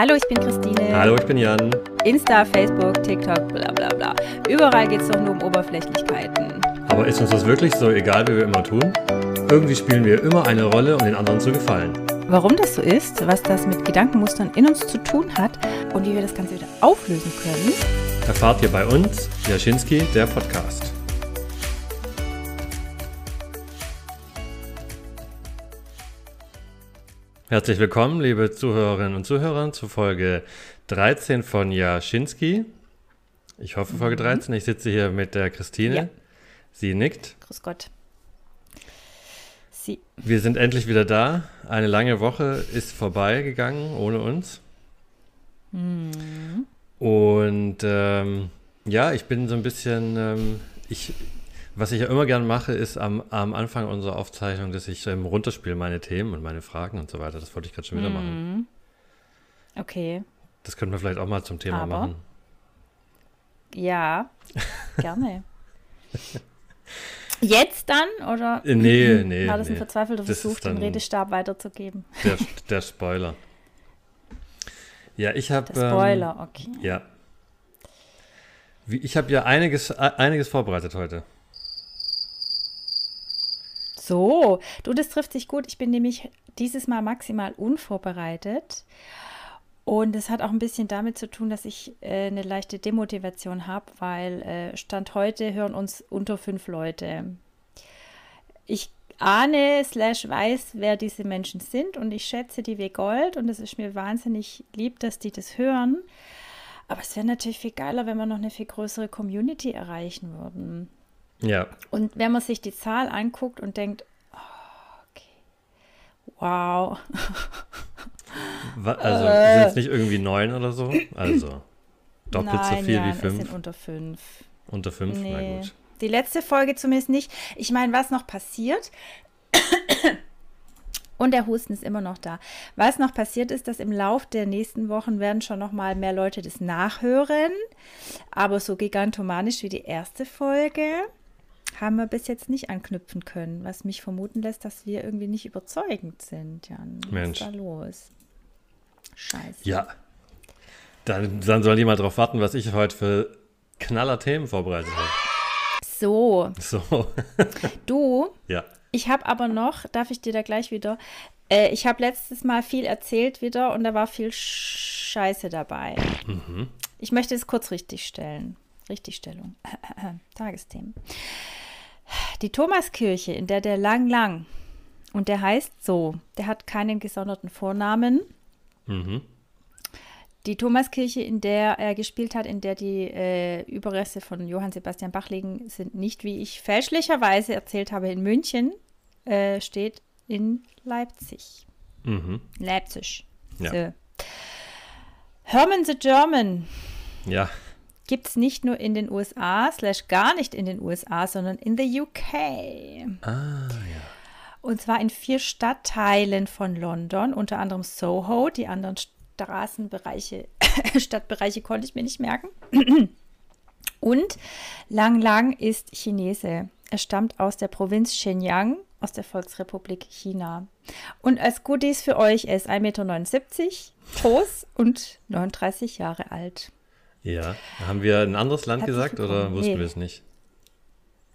Hallo, ich bin Christine. Hallo, ich bin Jan. Insta, Facebook, TikTok, bla bla bla. Überall geht es doch nur um Oberflächlichkeiten. Aber ist uns das wirklich so egal, wie wir immer tun? Irgendwie spielen wir immer eine Rolle, um den anderen zu gefallen. Warum das so ist, was das mit Gedankenmustern in uns zu tun hat und wie wir das Ganze wieder auflösen können, erfahrt ihr bei uns, Jaschinski, der Podcast. Herzlich willkommen, liebe Zuhörerinnen und Zuhörer, zu Folge 13 von Jaschinski. Ich hoffe, Folge 13. Mhm. Ich sitze hier mit der Christine. Ja. Sie nickt. Grüß Gott. Sie. Wir sind endlich wieder da. Eine lange Woche ist vorbeigegangen ohne uns. Mhm. Und ähm, ja, ich bin so ein bisschen, ähm, ich, was ich ja immer gern mache, ist am, am Anfang unserer Aufzeichnung, dass ich ähm, runterspiele meine Themen und meine Fragen und so weiter. Das wollte ich gerade schon wieder machen. Mhm. Okay. Das könnten wir vielleicht auch mal zum Thema Aber, machen. Ja, gerne. Jetzt dann? Oder äh, nee, nee. war das ein nee. verzweifelter Versuch, den Redestab weiterzugeben? Der, der Spoiler. Ja, ich habe. Der Spoiler, ähm, okay. Ja. Ich habe ja einiges, einiges vorbereitet heute. So, du, das trifft sich gut. Ich bin nämlich dieses Mal maximal unvorbereitet. Und es hat auch ein bisschen damit zu tun, dass ich äh, eine leichte Demotivation habe, weil äh, Stand heute hören uns unter fünf Leute. Ich ahne, slash weiß, wer diese Menschen sind und ich schätze die wie Gold und es ist mir wahnsinnig lieb, dass die das hören. Aber es wäre natürlich viel geiler, wenn wir noch eine viel größere Community erreichen würden. Ja. Und wenn man sich die Zahl anguckt und denkt, okay, wow. Also äh, sind es nicht irgendwie neun oder so? Also doppelt nein, so viel ja, wie fünf? sind unter fünf. Unter fünf? Nee. Na gut. Die letzte Folge zumindest nicht. Ich meine, was noch passiert? Und der Husten ist immer noch da. Was noch passiert ist, dass im Lauf der nächsten Wochen werden schon noch mal mehr Leute das nachhören. Aber so gigantomanisch wie die erste Folge haben wir bis jetzt nicht anknüpfen können, was mich vermuten lässt, dass wir irgendwie nicht überzeugend sind, Jan. Was Mensch. ist da los? Scheiße. Ja. Dann, dann soll jemand darauf warten, was ich heute für knaller Themen vorbereitet habe. So. So. du? Ja. Ich habe aber noch, darf ich dir da gleich wieder, äh, ich habe letztes Mal viel erzählt wieder und da war viel Scheiße dabei. Mhm. Ich möchte es kurz richtigstellen. Richtigstellung. Tagesthemen. Die Thomaskirche, in der der Lang Lang, und der heißt so, der hat keinen gesonderten Vornamen. Mhm. Die Thomaskirche, in der er gespielt hat, in der die äh, Überreste von Johann Sebastian Bach liegen, sind nicht, wie ich fälschlicherweise erzählt habe, in München, äh, steht in Leipzig. Mhm. Leipzig. Ja. So. Herman the German. Ja gibt es nicht nur in den USA, slash gar nicht in den USA, sondern in the UK. Ah, ja. Und zwar in vier Stadtteilen von London, unter anderem Soho. Die anderen Straßenbereiche, Stadtbereiche konnte ich mir nicht merken. Und Lang Lang ist Chinese. Er stammt aus der Provinz Shenyang, aus der Volksrepublik China. Und als Goodies für euch, er ist 1,79 Meter groß und 39 Jahre alt. Ja. Haben wir ein anderes Land Herzlich gesagt oder wussten nee. wir es nicht?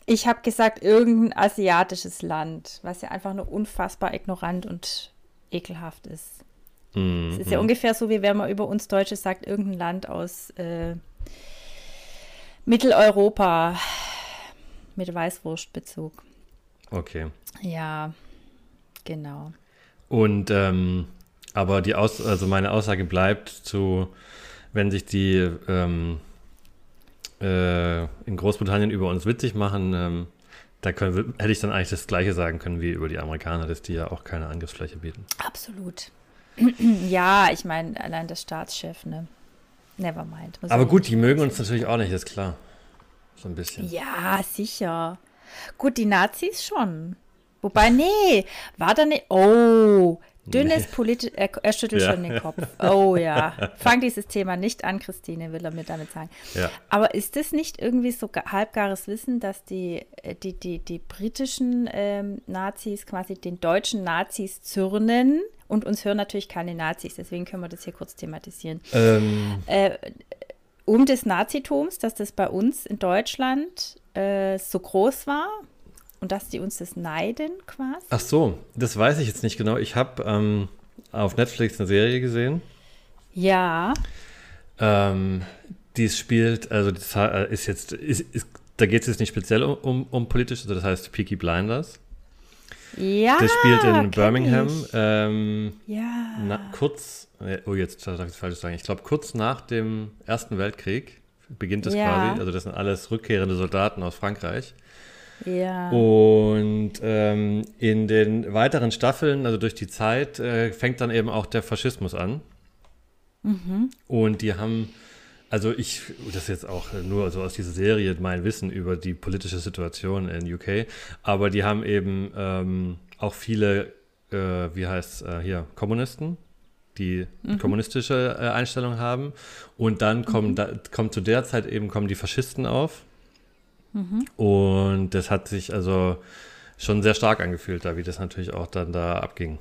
Ich habe gesagt, irgendein asiatisches Land, was ja einfach nur unfassbar ignorant und ekelhaft ist. Mm, es ist ja ungefähr so, wie wenn man über uns Deutsche sagt, irgendein Land aus äh, Mitteleuropa mit Weißwurstbezug. Okay. Ja, genau. Und ähm, aber die Aus also meine Aussage bleibt zu wenn sich die ähm, äh, in Großbritannien über uns witzig machen, ähm, da können, hätte ich dann eigentlich das Gleiche sagen können wie über die Amerikaner, dass die ja auch keine Angriffsfläche bieten. Absolut. ja, ich meine, allein der Staatschef, ne? Never mind. Aber gut, die mögen uns natürlich auch nicht, ist klar. So ein bisschen. Ja, sicher. Gut, die Nazis schon. Wobei, nee, war da nicht. Oh, Dünnes politisch, er, er schüttelt ja. schon den Kopf. Oh ja, fang dieses Thema nicht an, Christine, will er mir damit sagen. Ja. Aber ist das nicht irgendwie so halbgares Wissen, dass die, äh, die, die, die britischen ähm, Nazis quasi den deutschen Nazis zürnen? Und uns hören natürlich keine Nazis, deswegen können wir das hier kurz thematisieren. Ähm. Äh, um des Nazitums, dass das bei uns in Deutschland äh, so groß war, und dass die uns das neiden quasi? Ach so, das weiß ich jetzt nicht genau. Ich habe ähm, auf Netflix eine Serie gesehen. Ja. Ähm, die spielt, also das äh, ist jetzt, ist, ist, da geht es jetzt nicht speziell um, um, um politisch, also das heißt Peaky Blinders. Ja. Das spielt in Birmingham. Ähm, ja. Na, kurz, äh, oh, jetzt darf ich falsch sagen. Ich glaube, kurz nach dem Ersten Weltkrieg beginnt es ja. quasi. Also, das sind alles rückkehrende Soldaten aus Frankreich. Ja. Und ähm, in den weiteren Staffeln, also durch die Zeit, äh, fängt dann eben auch der Faschismus an. Mhm. Und die haben, also ich, das ist jetzt auch nur so aus dieser Serie mein Wissen über die politische Situation in UK, aber die haben eben ähm, auch viele, äh, wie heißt es äh, hier, Kommunisten, die mhm. kommunistische äh, Einstellung haben. Und dann kommen, mhm. da, kommt zu der Zeit eben kommen die Faschisten auf. Mhm. Und das hat sich also schon sehr stark angefühlt, da wie das natürlich auch dann da abging.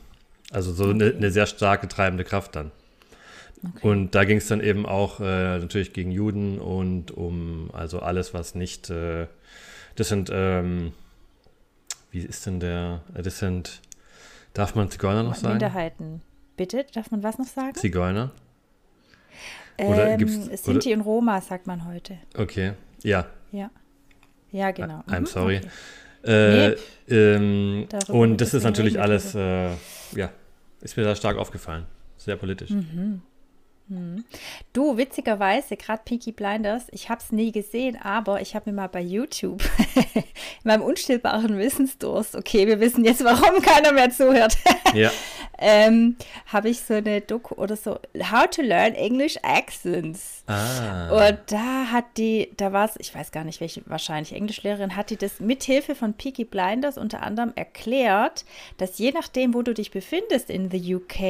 Also so eine, eine sehr starke treibende Kraft dann. Okay. Und da ging es dann eben auch äh, natürlich gegen Juden und um also alles, was nicht, äh, das sind, ähm, wie ist denn der, äh, das sind, darf man Zigeuner noch sagen? Minderheiten. Bitte, darf man was noch sagen? Zigeuner? Oder ähm, gibt's, Sinti oder? und Roma sagt man heute. Okay, ja. Ja. Ja, genau. I'm mhm, sorry. Okay. Äh, ähm, und das ist natürlich alles, äh, ja, ist mir da stark aufgefallen. Sehr politisch. Mhm. Mhm. Du, witzigerweise, gerade Peaky Blinders, ich habe es nie gesehen, aber ich habe mir mal bei YouTube in meinem unstillbaren Wissensdurst, okay, wir wissen jetzt, warum keiner mehr zuhört, ja. ähm, habe ich so eine Doku oder so, How to Learn English Accents. Ah. Und da hat die, da war es, ich weiß gar nicht, welche, wahrscheinlich Englischlehrerin, hat die das mithilfe von Peaky Blinders unter anderem erklärt, dass je nachdem, wo du dich befindest in the UK,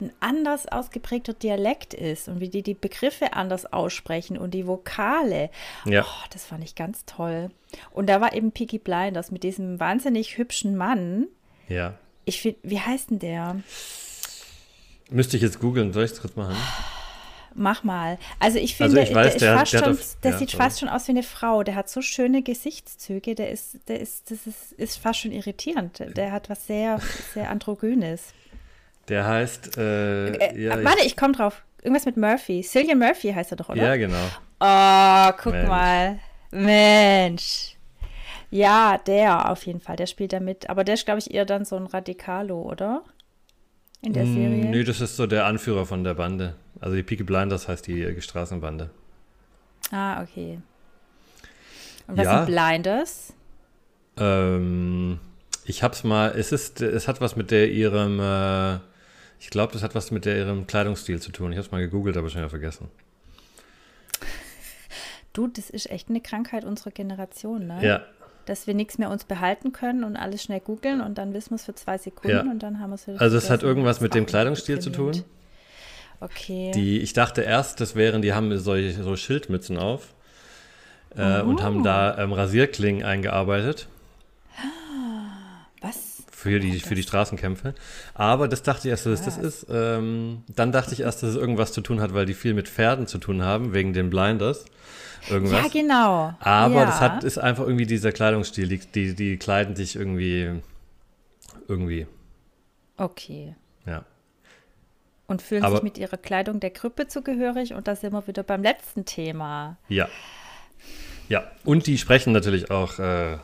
ein anders ausgeprägter Dialekt ist und wie die die Begriffe anders aussprechen und die Vokale. Ja. Oh, das fand ich ganz toll. Und da war eben Peaky Blinders mit diesem wahnsinnig hübschen Mann. Ja. Ich finde, wie heißt denn der? Müsste ich jetzt googeln, soll ich es kurz machen? Mach mal. Also ich finde, also ich weiß, der, der, der, schon, auf, der ja, sieht sorry. fast schon aus wie eine Frau. Der hat so schöne Gesichtszüge. Der ist, der ist, das ist, ist fast schon irritierend. Der hat was sehr, sehr androgynes. Der heißt. Äh, äh, ja, warte, ich, ich komme drauf. Irgendwas mit Murphy. Cillian Murphy heißt er doch, oder? Ja, genau. Oh, guck Mensch. mal. Mensch. Ja, der auf jeden Fall, der spielt da mit. Aber der ist, glaube ich, eher dann so ein Radikalo, oder? In der mm, Serie. Nö, das ist so der Anführer von der Bande. Also die Peaky Blinders heißt die äh, Straßenbande. Ah, okay. Und was ja. sind Blinders? Ähm, ich hab's mal, es ist, es hat was mit der ihrem, äh, ich glaube, das hat was mit der ihrem Kleidungsstil zu tun. Ich hab's mal gegoogelt, aber schon wieder vergessen. Du, das ist echt eine Krankheit unserer Generation, ne? Ja, dass wir nichts mehr uns behalten können und alles schnell googeln und dann wissen wir es für zwei Sekunden ja. und dann haben wir es wieder. Also es hat irgendwas mit dem Kleidungsstil zu tun. Okay. Die, ich dachte erst, das wären, die haben solche so Schildmützen auf äh, oh. und haben da ähm, Rasierklingen eingearbeitet. Für die, für die Straßenkämpfe. Aber das dachte ich erst, dass das ist. Ähm, dann dachte ich erst, dass es irgendwas zu tun hat, weil die viel mit Pferden zu tun haben, wegen den Blinders irgendwas. Ja, genau. Aber ja. das hat, ist einfach irgendwie dieser Kleidungsstil. Die, die, die kleiden sich irgendwie. Irgendwie. Okay. Ja. Und fühlen Aber, sich mit ihrer Kleidung der Krippe zugehörig. Und da sind wir wieder beim letzten Thema. Ja. Ja. Und die sprechen natürlich auch äh,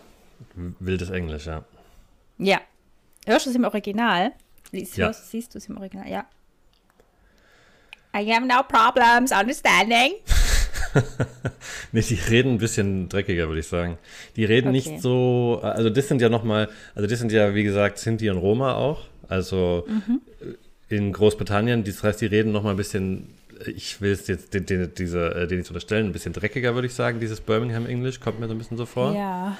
wildes Englisch, ja. Ja. Hörst du es im Original? Siehst, ja. siehst du es im Original? Ja. I have no problems understanding. nee, die reden ein bisschen dreckiger, würde ich sagen. Die reden okay. nicht so, also das sind ja nochmal, also das sind ja, wie gesagt, Sinti und Roma auch. Also mhm. in Großbritannien, das heißt, die reden nochmal ein bisschen, ich will es jetzt den, den, diese, den ich unterstellen, ein bisschen dreckiger, würde ich sagen, dieses Birmingham English, kommt mir so ein bisschen so vor. Ja.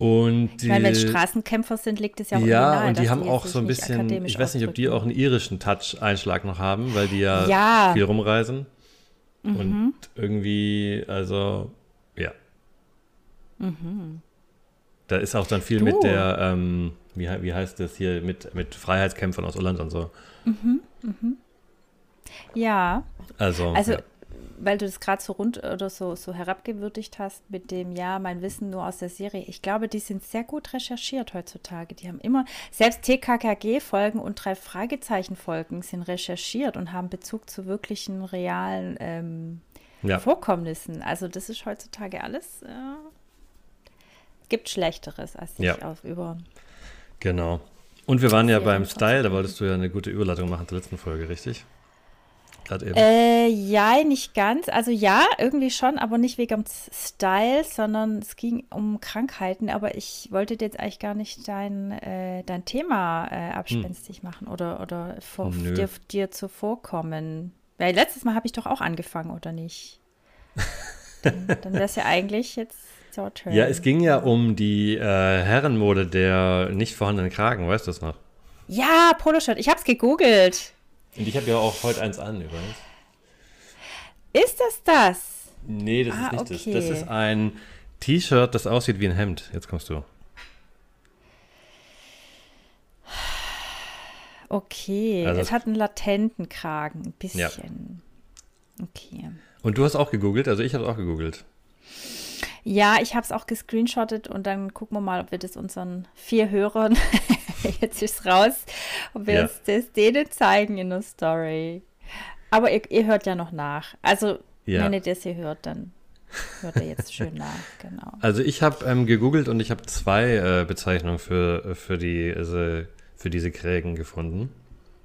Und die, ich meine, wenn Straßenkämpfer sind, liegt es ja auch Ja, nahe, und die haben auch so ein bisschen, ich weiß nicht, ob die auch einen irischen Touch-Einschlag noch haben, weil die ja, ja. viel rumreisen. Mhm. Und irgendwie, also, ja. Mhm. Da ist auch dann viel du. mit der, ähm, wie, wie heißt das hier, mit, mit Freiheitskämpfern aus Irland und so. Mhm, mhm. Ja. Also, also ja weil du das gerade so rund oder so, so herabgewürdigt hast mit dem, ja, mein Wissen nur aus der Serie. Ich glaube, die sind sehr gut recherchiert heutzutage. Die haben immer, selbst TKKG-Folgen und drei Fragezeichen-Folgen sind recherchiert und haben Bezug zu wirklichen, realen ähm, ja. Vorkommnissen. Also das ist heutzutage alles, äh, gibt Schlechteres, als sich ja. auf über Genau. Und wir waren ja beim Style, da wolltest du ja eine gute Überleitung machen zur letzten Folge, richtig? Gerade eben? Äh, ja, nicht ganz. Also ja, irgendwie schon, aber nicht wegen Style, sondern es ging um Krankheiten. Aber ich wollte dir jetzt eigentlich gar nicht dein, äh, dein Thema äh, abspenstig hm. machen oder, oder vor, dir, dir zuvorkommen. Weil letztes Mal habe ich doch auch angefangen, oder nicht? Dann, dann wäre es ja eigentlich jetzt your turn. Ja, es ging ja um die äh, Herrenmode der nicht vorhandenen Kragen, weißt du das noch? Ja, Poloshirt. Ich habe es gegoogelt. Und ich habe ja auch heute eins an übrigens. Ist das das? Nee, das ah, ist nicht okay. das. Das ist ein T-Shirt, das aussieht wie ein Hemd. Jetzt kommst du. Okay, also es hat einen latenten Kragen, ein bisschen. Ja. Okay. Und du hast auch gegoogelt, also ich habe auch gegoogelt. Ja, ich habe es auch gescreenshottet und dann gucken wir mal, ob wir das unseren vier Hörern jetzt ist raus, ob wir ja. das denen zeigen in der Story. Aber ihr, ihr hört ja noch nach. Also, ja. wenn ihr das hier hört, dann hört ihr jetzt schön nach, genau. Also ich habe ähm, gegoogelt und ich habe zwei äh, Bezeichnungen für, für, die, also für diese Krägen gefunden.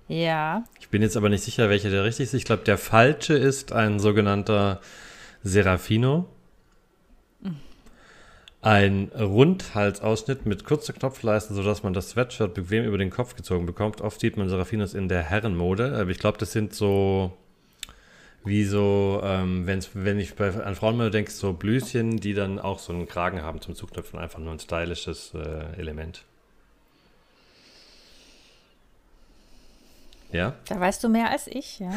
Ja. Ich bin jetzt aber nicht sicher, welcher der richtig ist. Ich glaube, der falsche ist ein sogenannter Serafino. Ein Rundhalsausschnitt mit kurzer Knopfleisten, sodass man das Sweatshirt bequem über den Kopf gezogen bekommt. Oft sieht man Serafinos in der Herrenmode, aber ich glaube, das sind so wie so, ähm, wenn's, wenn ich bei, an Frauenmode denke, so Blüschen, die dann auch so einen Kragen haben zum Zuknöpfen, einfach nur ein stylisches äh, Element. Ja. Da weißt du mehr als ich, ja.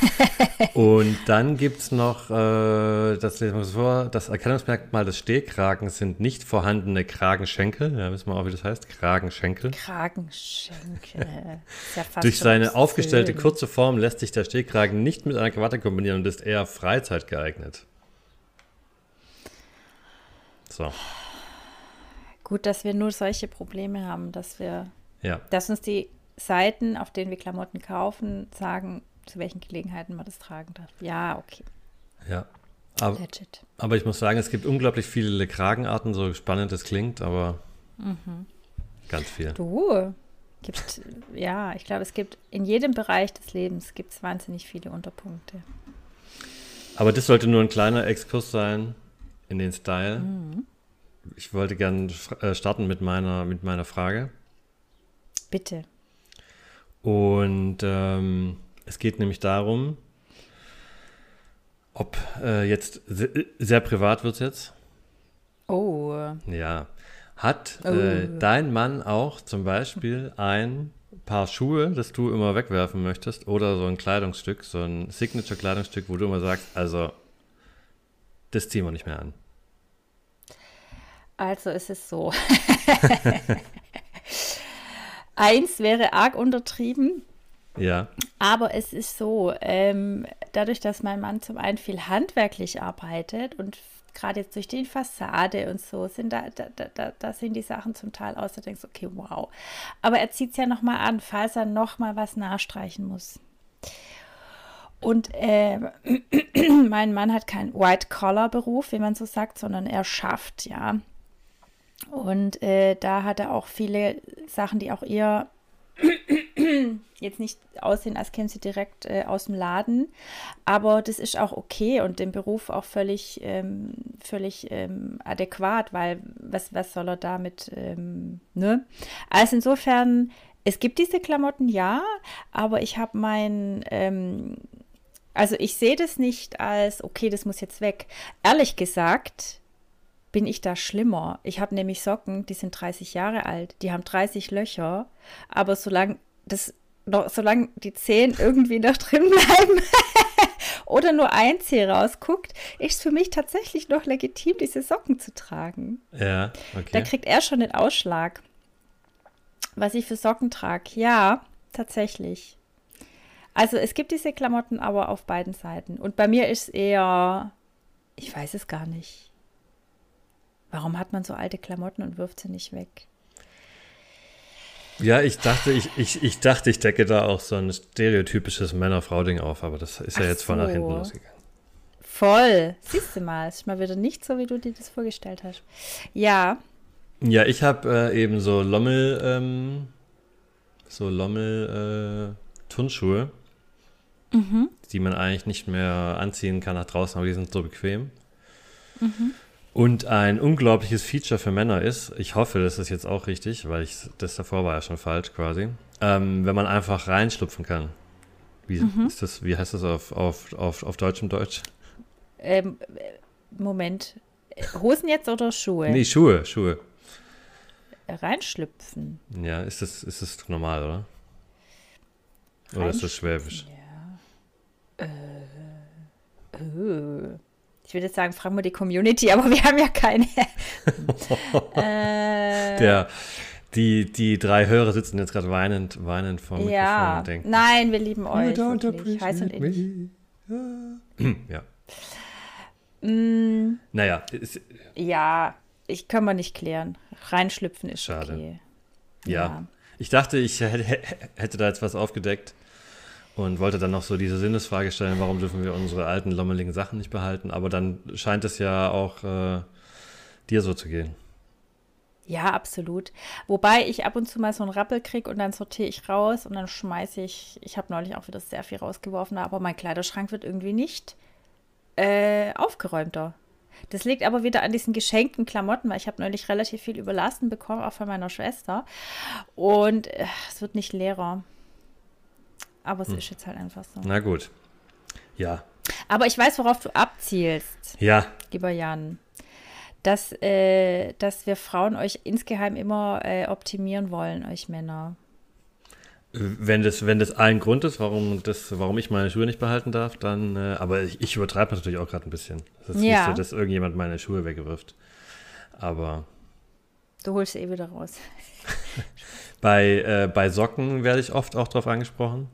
und dann gibt es noch, äh, das lesen wir vor, das Erkennungsmerkmal des Stehkragens sind nicht vorhandene Kragenschenkel. Ja, wissen wir auch, wie das heißt. Kragenschenkel. Kragenschenkel. Ja Durch seine aufgestellte Film. kurze Form lässt sich der Stehkragen nicht mit einer Krawatte kombinieren und ist eher Freizeit geeignet. So. Gut, dass wir nur solche Probleme haben, dass wir, ja. dass uns die Seiten, auf denen wir Klamotten kaufen, sagen, zu welchen Gelegenheiten man das tragen darf. Ja, okay. Ja. Aber, aber ich muss sagen, es gibt unglaublich viele Kragenarten, so spannend es klingt, aber mhm. ganz viel. Du, gibt, ja, ich glaube, es gibt in jedem Bereich des Lebens gibt es wahnsinnig viele Unterpunkte. Aber das sollte nur ein kleiner Exkurs sein in den Style. Mhm. Ich wollte gerne äh, starten mit meiner, mit meiner Frage. Bitte. Und ähm, es geht nämlich darum, ob äh, jetzt sehr, sehr privat wird es jetzt. Oh. Ja. Hat oh. äh, dein Mann auch zum Beispiel ein Paar Schuhe, das du immer wegwerfen möchtest, oder so ein Kleidungsstück, so ein Signature-Kleidungsstück, wo du immer sagst, also das ziehen wir nicht mehr an? Also ist es so. Eins wäre arg untertrieben. Ja. Aber es ist so, ähm, dadurch, dass mein Mann zum einen viel handwerklich arbeitet und gerade jetzt durch die Fassade und so sind da, da, da, da sind die Sachen zum Teil aus, da denkst du, okay, wow. Aber er zieht es ja nochmal an, falls er nochmal was nachstreichen muss. Und äh, mein Mann hat keinen White-Collar-Beruf, wie man so sagt, sondern er schafft, ja. Und äh, da hat er auch viele Sachen, die auch eher jetzt nicht aussehen, als kämen sie direkt äh, aus dem Laden. Aber das ist auch okay und dem Beruf auch völlig, ähm, völlig ähm, adäquat, weil was, was soll er damit, ähm, ne? Also insofern, es gibt diese Klamotten, ja, aber ich habe mein, ähm, also ich sehe das nicht als, okay, das muss jetzt weg. Ehrlich gesagt, bin ich da schlimmer. Ich habe nämlich Socken, die sind 30 Jahre alt, die haben 30 Löcher, aber solange das noch, solange die Zehen irgendwie noch drin bleiben oder nur ein Zeh rausguckt, ist es für mich tatsächlich noch legitim, diese Socken zu tragen. Ja, okay. Da kriegt er schon den Ausschlag. Was ich für Socken trage. Ja, tatsächlich. Also es gibt diese Klamotten aber auf beiden Seiten. Und bei mir ist es eher, ich weiß es gar nicht. Warum hat man so alte Klamotten und wirft sie nicht weg? Ja, ich dachte, ich, ich, ich dachte, ich decke da auch so ein stereotypisches Männer-Frau-Ding auf, aber das ist ja Ach jetzt so. von nach hinten losgegangen. Voll. Siehst du mal, ist mal wieder nicht so, wie du dir das vorgestellt hast. Ja. Ja, ich habe äh, eben so Lommel, ähm, so Lommel-Turnschuhe, äh, mhm. die man eigentlich nicht mehr anziehen kann nach draußen, aber die sind so bequem. Mhm. Und ein unglaubliches Feature für Männer ist, ich hoffe, das ist jetzt auch richtig, weil ich das davor war ja schon falsch quasi, ähm, wenn man einfach reinschlupfen kann. Wie, mhm. ist das, wie heißt das auf, auf, auf, auf Deutsch und Deutsch? Ähm, Moment. Hosen jetzt oder Schuhe? Nee, Schuhe, Schuhe. Reinschlüpfen. Ja, ist das, ist das normal, oder? Oder ist das Schwäbisch? Ja. Äh, äh ich würde sagen, fragen wir die Community, aber wir haben ja keine. äh, Der, die, die drei Hörer sitzen jetzt gerade weinend, weinend vor dem ja, Mikrofon und denken. Nein, wir lieben euch. Wirklich. Heiß und innig. ja. Mm, naja. Ist, ja, ich kann man nicht klären. Reinschlüpfen ist schade. Okay. Ja. ja. Ich dachte, ich hätte da jetzt was aufgedeckt und wollte dann noch so diese Sinnesfrage stellen, warum dürfen wir unsere alten lommeligen Sachen nicht behalten? Aber dann scheint es ja auch äh, dir so zu gehen. Ja, absolut. Wobei ich ab und zu mal so einen Rappel kriege und dann sortiere ich raus und dann schmeiße ich, ich habe neulich auch wieder sehr viel rausgeworfen, aber mein Kleiderschrank wird irgendwie nicht äh, aufgeräumter. Das liegt aber wieder an diesen geschenkten Klamotten, weil ich habe neulich relativ viel überlassen bekommen, auch von meiner Schwester. Und äh, es wird nicht leerer. Aber es hm. ist jetzt halt einfach so. Na gut. Ja. Aber ich weiß, worauf du abzielst. Ja. Lieber Jan. Dass, äh, dass wir Frauen euch insgeheim immer äh, optimieren wollen, euch Männer. Wenn das, wenn das ein Grund ist, warum, das, warum ich meine Schuhe nicht behalten darf, dann, äh, aber ich, ich übertreibe natürlich auch gerade ein bisschen. Es ist ja. nicht so, dass irgendjemand meine Schuhe wegwirft. Aber. Du holst sie eh wieder raus. bei, äh, bei Socken werde ich oft auch drauf angesprochen.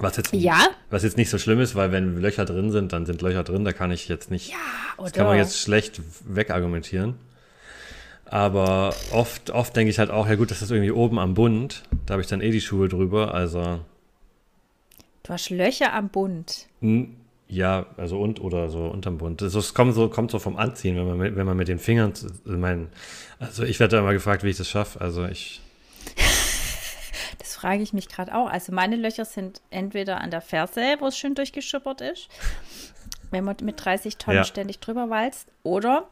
Was jetzt, ja? was jetzt nicht so schlimm ist, weil wenn Löcher drin sind, dann sind Löcher drin, da kann ich jetzt nicht. Ja, oder? Das kann man jetzt schlecht wegargumentieren. Aber oft, oft denke ich halt auch, ja gut, das ist irgendwie oben am Bund. Da habe ich dann eh die Schuhe drüber, also. Du hast Löcher am Bund. Ja, also und oder so unterm Bund. Das kommt so, kommt so vom Anziehen, wenn man mit, wenn man mit den Fingern. Mein, also ich werde da immer gefragt, wie ich das schaffe. Also ich. Das frage ich mich gerade auch. Also meine Löcher sind entweder an der Ferse, wo es schön durchgeschuppert ist, wenn man mit 30 Tonnen ja. ständig drüber walzt, oder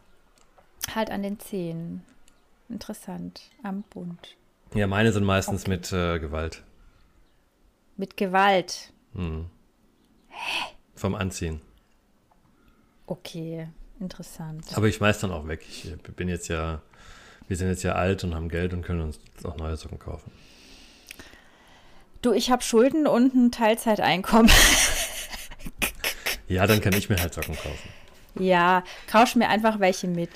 halt an den Zehen. Interessant, am Bund. Ja, meine sind meistens okay. mit äh, Gewalt. Mit Gewalt? Hm. Hä? Vom Anziehen. Okay, interessant. Aber ich schmeiß dann auch weg. Ich bin jetzt ja, wir sind jetzt ja alt und haben Geld und können uns auch neue Socken kaufen. Du, ich habe Schulden und ein Teilzeiteinkommen. ja, dann kann ich mir halt Socken kaufen. Ja, kausch mir einfach welche mit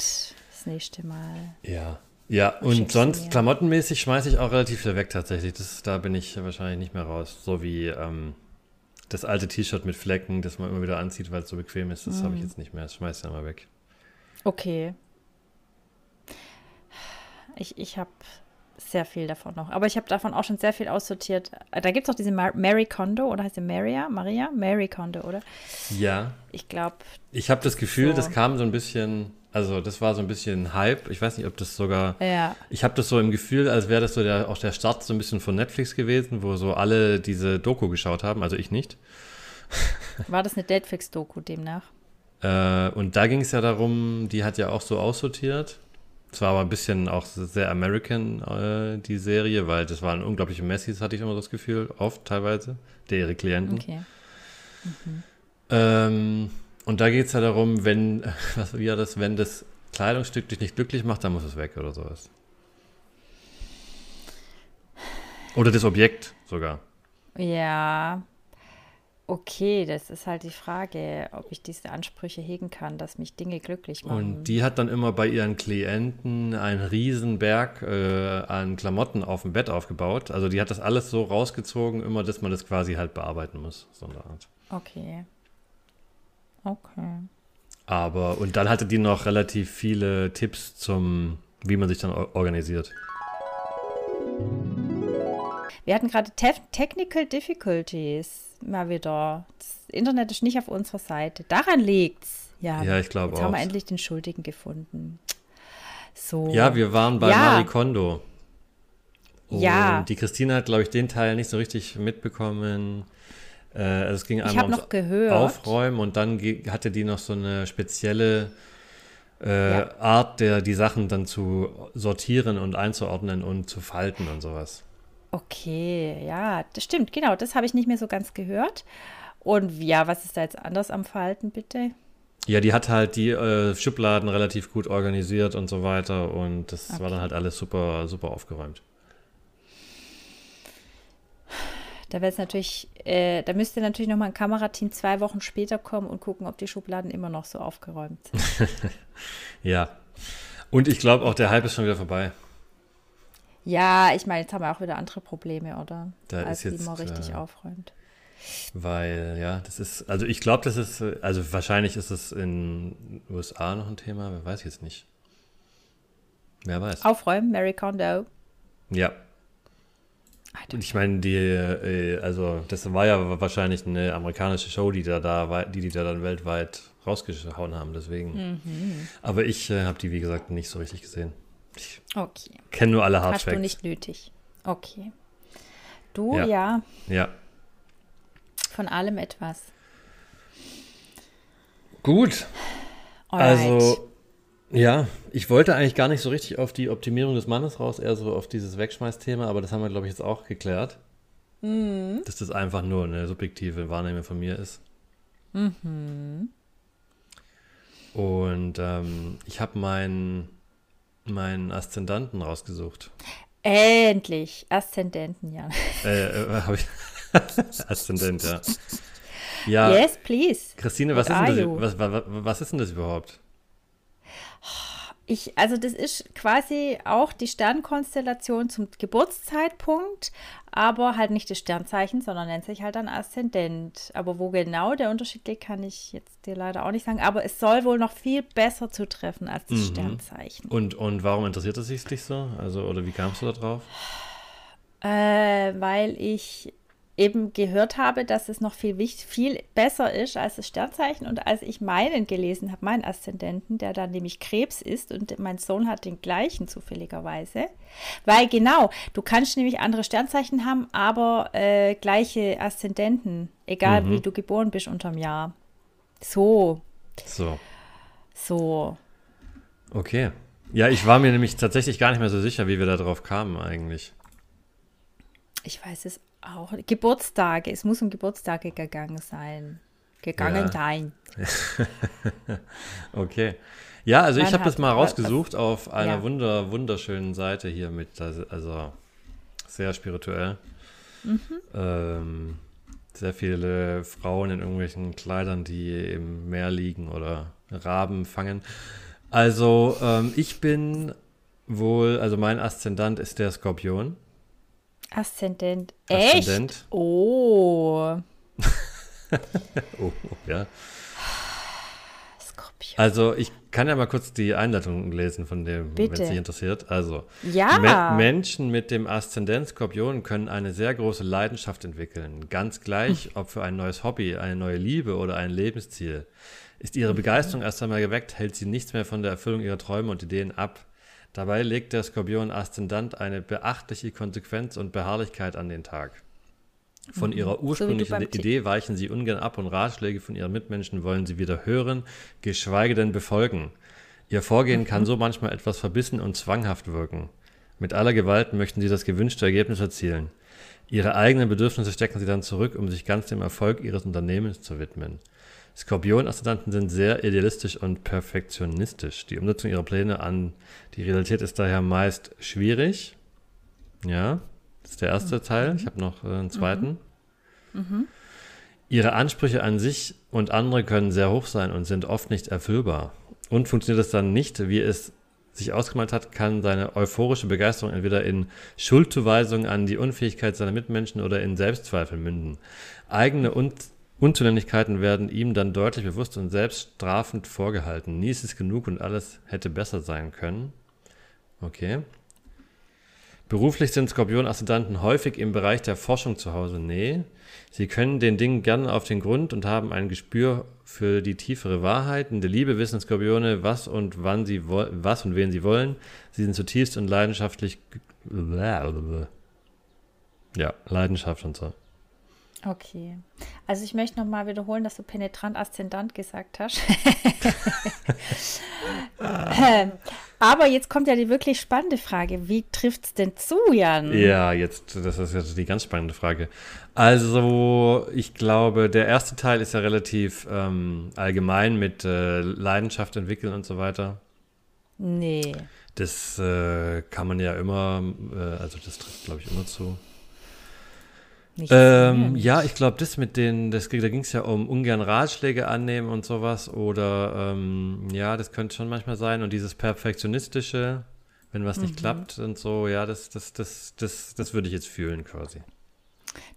das nächste Mal. Ja. Ja, und sonst klamottenmäßig schmeiße ich auch relativ viel weg tatsächlich. Das, da bin ich wahrscheinlich nicht mehr raus. So wie ähm, das alte T-Shirt mit Flecken, das man immer wieder anzieht, weil es so bequem ist, das mm. habe ich jetzt nicht mehr. Das schmeiße ich dann mal weg. Okay. Ich, ich habe sehr viel davon noch. Aber ich habe davon auch schon sehr viel aussortiert. Da gibt es auch diese Mar Mary Kondo, oder heißt sie Maria? Maria? Mary Kondo, oder? Ja. Ich glaube. Ich habe das Gefühl, so. das kam so ein bisschen, also das war so ein bisschen Hype. Ich weiß nicht, ob das sogar. Ja. Ich habe das so im Gefühl, als wäre das so der, auch der Start so ein bisschen von Netflix gewesen, wo so alle diese Doku geschaut haben, also ich nicht. War das eine Netflix-Doku demnach? Äh, und da ging es ja darum, die hat ja auch so aussortiert es war aber ein bisschen auch sehr American, äh, die Serie, weil das waren unglaubliche Messis, hatte ich immer das Gefühl, oft teilweise, der ihre Klienten. Okay. Mhm. Ähm, und da geht es ja darum, wenn, was wie das, wenn das Kleidungsstück dich nicht glücklich macht, dann muss es weg oder sowas. Oder das Objekt sogar. Ja, okay, das ist halt die Frage, ob ich diese Ansprüche hegen kann, dass mich Dinge glücklich machen. Und die hat dann immer bei ihren Klienten einen Riesenberg äh, an Klamotten auf dem Bett aufgebaut. Also die hat das alles so rausgezogen, immer, dass man das quasi halt bearbeiten muss, so eine Art. Okay. Okay. Aber, und dann hatte die noch relativ viele Tipps zum, wie man sich dann organisiert. Wir hatten gerade Te Technical Difficulties mal wieder. Das Internet ist nicht auf unserer Seite. Daran liegt's. Ja, ja ich glaube auch. Jetzt haben wir endlich den Schuldigen gefunden. So. Ja, wir waren bei ja. Marie Kondo. Und ja. Die Christine hat, glaube ich, den Teil nicht so richtig mitbekommen. Äh, also es ging einmal ums gehört. Aufräumen und dann hatte die noch so eine spezielle äh, ja. Art, der die Sachen dann zu sortieren und einzuordnen und zu falten und sowas. Okay, ja, das stimmt, genau, das habe ich nicht mehr so ganz gehört. Und ja, was ist da jetzt anders am Falten, bitte? Ja, die hat halt die äh, Schubladen relativ gut organisiert und so weiter und das okay. war dann halt alles super, super aufgeräumt. Da wäre es natürlich, äh, da müsste natürlich nochmal ein Kamerateam zwei Wochen später kommen und gucken, ob die Schubladen immer noch so aufgeräumt sind. ja. Und ich glaube auch, der Hype ist schon wieder vorbei. Ja, ich meine, jetzt haben wir auch wieder andere Probleme, oder? Da Als ist jetzt, man richtig äh, aufräumt. Weil, ja, das ist, also ich glaube, das ist, also wahrscheinlich ist es in den USA noch ein Thema, wer weiß jetzt nicht. Wer weiß. Aufräumen, Mary Kondo. Ja. Und ich meine, die, äh, also das war ja wahrscheinlich eine amerikanische Show, die da, da die, die da dann weltweit rausgehauen haben, deswegen. Mhm. Aber ich äh, habe die, wie gesagt, nicht so richtig gesehen. Ich okay. kenne nur alle Hardfacts. Hast du nicht nötig. Okay. Du, ja. Ja. ja. Von allem etwas. Gut. Alright. Also, ja, ich wollte eigentlich gar nicht so richtig auf die Optimierung des Mannes raus, eher so auf dieses Wegschmeißthema, aber das haben wir, glaube ich, jetzt auch geklärt. Mhm. Dass das einfach nur eine subjektive Wahrnehmung von mir ist. Mhm. Und ähm, ich habe meinen meinen Aszendanten rausgesucht. Endlich. Aszendenten, ja. Äh, äh habe ich. Aszendent, ja. Ja. Yes, please. Christine, was ist, denn das, was, was, was ist denn das überhaupt? Ich, also das ist quasi auch die Sternkonstellation zum Geburtszeitpunkt, aber halt nicht das Sternzeichen, sondern nennt sich halt dann Aszendent. Aber wo genau der Unterschied liegt, kann ich jetzt dir leider auch nicht sagen. Aber es soll wohl noch viel besser zutreffen als das mhm. Sternzeichen. Und, und warum interessiert es sich dich so? Also, oder wie kamst du da drauf? Äh, weil ich eben gehört habe, dass es noch viel, viel besser ist als das Sternzeichen. Und als ich meinen gelesen habe, meinen Aszendenten, der dann nämlich Krebs ist und mein Sohn hat den gleichen zufälligerweise, weil genau, du kannst nämlich andere Sternzeichen haben, aber äh, gleiche Aszendenten, egal mhm. wie du geboren bist unterm Jahr. So. So. So. Okay. Ja, ich war mir nämlich tatsächlich gar nicht mehr so sicher, wie wir da drauf kamen eigentlich. Ich weiß es auch Geburtstage. Es muss um Geburtstage gegangen sein. Gegangen ja. sein. okay. Ja, also Man ich habe das mal rausgesucht auf einer ja. wunder, wunderschönen Seite hier mit, also sehr spirituell. Mhm. Ähm, sehr viele Frauen in irgendwelchen Kleidern, die im Meer liegen oder Raben fangen. Also ähm, ich bin wohl, also mein Aszendant ist der Skorpion. Aszendent. Echt? Aszendent. Oh. oh, ja. Skorpion. Also ich kann ja mal kurz die Einleitung lesen von dem, wenn es dich interessiert. Also, ja. Me Menschen mit dem Aszendent Skorpion können eine sehr große Leidenschaft entwickeln. Ganz gleich, hm. ob für ein neues Hobby, eine neue Liebe oder ein Lebensziel. Ist ihre mhm. Begeisterung erst einmal geweckt, hält sie nichts mehr von der Erfüllung ihrer Träume und Ideen ab. Dabei legt der Skorpion Aszendant eine beachtliche Konsequenz und Beharrlichkeit an den Tag. Von mhm. ihrer ursprünglichen so Idee weichen sie ungern ab und Ratschläge von ihren Mitmenschen wollen sie weder hören, geschweige denn befolgen. Ihr Vorgehen mhm. kann so manchmal etwas verbissen und zwanghaft wirken. Mit aller Gewalt möchten sie das gewünschte Ergebnis erzielen. Ihre eigenen Bedürfnisse stecken sie dann zurück, um sich ganz dem Erfolg ihres Unternehmens zu widmen. Skorpion-Aszendanten sind sehr idealistisch und perfektionistisch. Die Umsetzung ihrer Pläne an die Realität ist daher meist schwierig. Ja, das ist der erste mhm. Teil. Ich habe noch äh, einen zweiten. Mhm. Mhm. Ihre Ansprüche an sich und andere können sehr hoch sein und sind oft nicht erfüllbar. Und funktioniert es dann nicht, wie es sich ausgemalt hat, kann seine euphorische Begeisterung entweder in Schuldzuweisung an die Unfähigkeit seiner Mitmenschen oder in Selbstzweifel münden. Eigene Un Unzulänglichkeiten werden ihm dann deutlich bewusst und selbststrafend vorgehalten. Nie ist es genug und alles hätte besser sein können. Okay. Beruflich sind Skorpion-Aszendanten häufig im Bereich der Forschung zu Hause. Nee. Sie können den Dingen gerne auf den Grund und haben ein Gespür für die tiefere Wahrheit. In der Liebe wissen Skorpione, was und wann sie was und wen sie wollen. Sie sind zutiefst und leidenschaftlich. Ja, Leidenschaft und so. Okay. Also ich möchte nochmal wiederholen, dass du penetrant aszendant gesagt hast. Aber jetzt kommt ja die wirklich spannende Frage. Wie trifft es denn zu, Jan? Ja, jetzt, das ist jetzt die ganz spannende Frage. Also, ich glaube, der erste Teil ist ja relativ ähm, allgemein mit äh, Leidenschaft entwickeln und so weiter. Nee. Das äh, kann man ja immer, äh, also das trifft, glaube ich, immer zu. Ähm, ja, ich glaube, das mit den, das, da ging es ja um ungern Ratschläge annehmen und sowas. Oder ähm, ja, das könnte schon manchmal sein. Und dieses Perfektionistische, wenn was nicht mhm. klappt und so, ja, das, das, das, das, das würde ich jetzt fühlen quasi.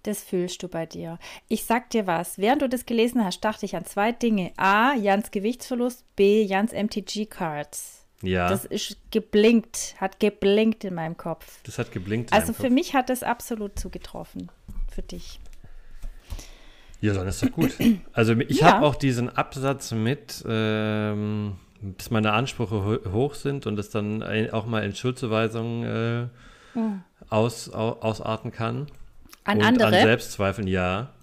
Das fühlst du bei dir. Ich sag dir was, während du das gelesen hast, dachte ich an zwei Dinge. A, Jans Gewichtsverlust, B, Jans MTG-Cards. Ja. Das ist geblinkt, hat geblinkt in meinem Kopf. Das hat geblinkt. Also für Kopf. mich hat das absolut zugetroffen für dich. Ja, dann ist doch gut. Also ich ja. habe auch diesen Absatz mit, ähm, dass meine Ansprüche hoch sind und es dann auch mal in Schuldzuweisungen äh, mhm. aus, aus, ausarten kann. An und andere? An Selbstzweifeln, ja.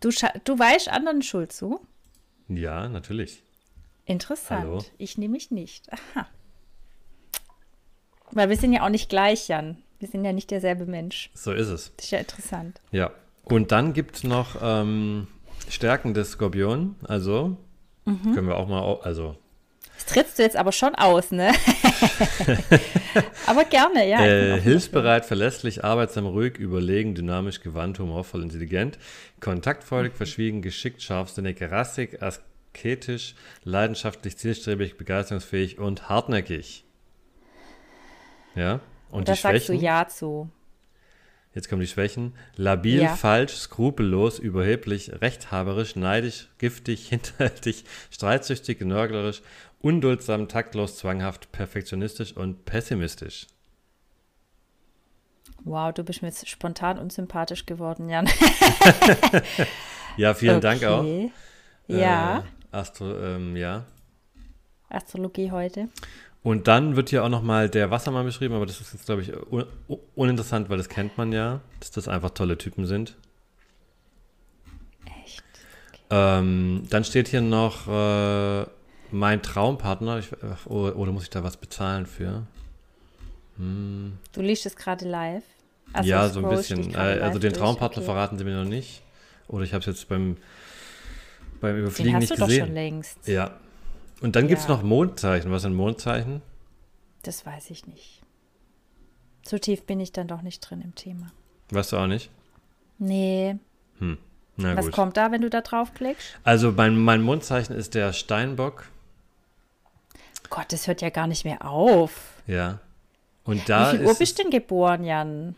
Du, du weißt anderen Schuld zu? Ja, natürlich. Interessant. Hallo. Ich nehme mich nicht. Aha. Weil wir sind ja auch nicht gleich, Jan. Wir sind ja nicht derselbe Mensch. So ist es. Das ist ja interessant. Ja. Und dann gibt es noch ähm, Stärken des Skorpion. Also mhm. können wir auch mal, also. Das trittst du jetzt aber schon aus, ne? aber gerne, ja. Äh, hilfsbereit, verlässlich, arbeitsam, ruhig, überlegen, dynamisch, gewandt, humorvoll, intelligent, kontaktfreudig, mhm. verschwiegen, geschickt, scharfsinnig, rassig, asketisch, leidenschaftlich, zielstrebig, begeisterungsfähig und hartnäckig. Ja. Und, Und da sagst du Ja zu. Jetzt kommen die Schwächen. Labil, ja. falsch, skrupellos, überheblich, rechthaberisch, neidisch, giftig, hinterhältig, streitsüchtig, nörglerisch, unduldsam, taktlos, zwanghaft, perfektionistisch und pessimistisch. Wow, du bist mir jetzt spontan unsympathisch geworden, Jan. ja, vielen okay. Dank auch. Ja. Äh, Astro, ähm, ja. Astrologie heute. Und dann wird hier auch nochmal der Wassermann beschrieben, aber das ist jetzt, glaube ich, un uninteressant, weil das kennt man ja, dass das einfach tolle Typen sind. Echt? Okay. Ähm, dann steht hier noch äh, mein Traumpartner. Ich, oder, oder, muss ich da was bezahlen für? Hm. Du liest es gerade live? Also ja, so ein bisschen. Äh, also den Traumpartner okay. verraten sie mir noch nicht. Oder ich habe es jetzt beim, beim Überfliegen nicht gesehen. Den hast du doch schon längst. Ja, und dann ja. gibt es noch Mondzeichen. Was sind Mondzeichen? Das weiß ich nicht. So tief bin ich dann doch nicht drin im Thema. Weißt du auch nicht? Nee. Hm. Na Was gut. kommt da, wenn du da draufklickst? Also mein, mein Mondzeichen ist der Steinbock. Gott, das hört ja gar nicht mehr auf. Ja. Und da Wie viel Uhr bist du denn geboren, Jan?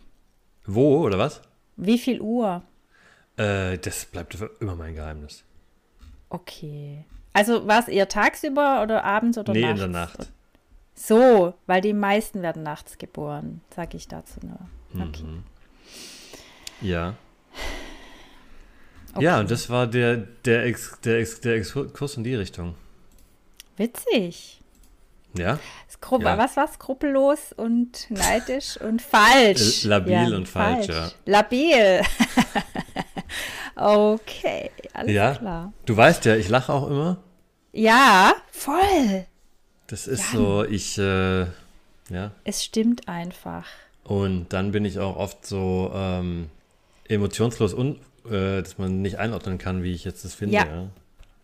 Wo, oder was? Wie viel Uhr? Äh, das bleibt immer mein Geheimnis. Okay. Also war es eher tagsüber oder abends oder nee, nachts? Nee, in der Nacht. So, weil die meisten werden nachts geboren, sage ich dazu nur. Okay. Mhm. Ja. Okay. Ja, und das war der, der, Ex, der, Ex, der Exkurs in die Richtung. Witzig. Ja. ja. Was war skrupellos und neidisch und falsch? Labil ja, und falsch, falsch, ja. Labil. Okay, alles ja, klar. Du weißt ja, ich lache auch immer. Ja, voll. Das ist Jan. so, ich, äh, ja. Es stimmt einfach. Und dann bin ich auch oft so, ähm, emotionslos und äh, dass man nicht einordnen kann, wie ich jetzt das finde. Ja. Ja,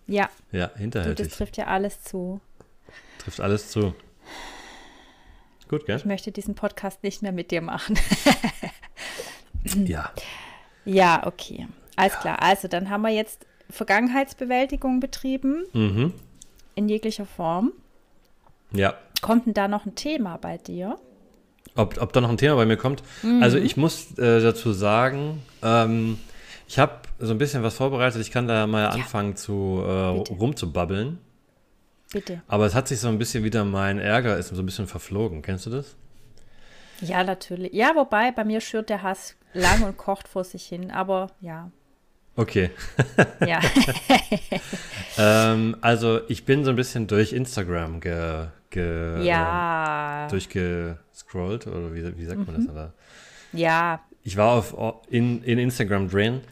Ja, ja du, hinterhältig. das trifft ja alles zu. Trifft alles zu. Gut, gell? Ich möchte diesen Podcast nicht mehr mit dir machen. Ja. ja, okay. Alles klar. Also, dann haben wir jetzt Vergangenheitsbewältigung betrieben, Mhm. in jeglicher Form. Ja. Kommt denn da noch ein Thema bei dir? Ob, ob da noch ein Thema bei mir kommt? Mhm. Also ich muss äh, dazu sagen, ähm, ich habe so ein bisschen was vorbereitet. Ich kann da mal anfangen zu äh, rumzubabbeln. Bitte. Aber es hat sich so ein bisschen wieder mein Ärger ist so ein bisschen verflogen. Kennst du das? Ja, natürlich. Ja, wobei, bei mir schürt der Hass lang und kocht vor sich hin. Aber ja, Okay. ja. ähm, also ich bin so ein bisschen durch Instagram ge, ge, ja. äh, durchgescrollt oder wie, wie sagt man Mhm. das? Oder? Ja. ich war auf, in, in Instagram drin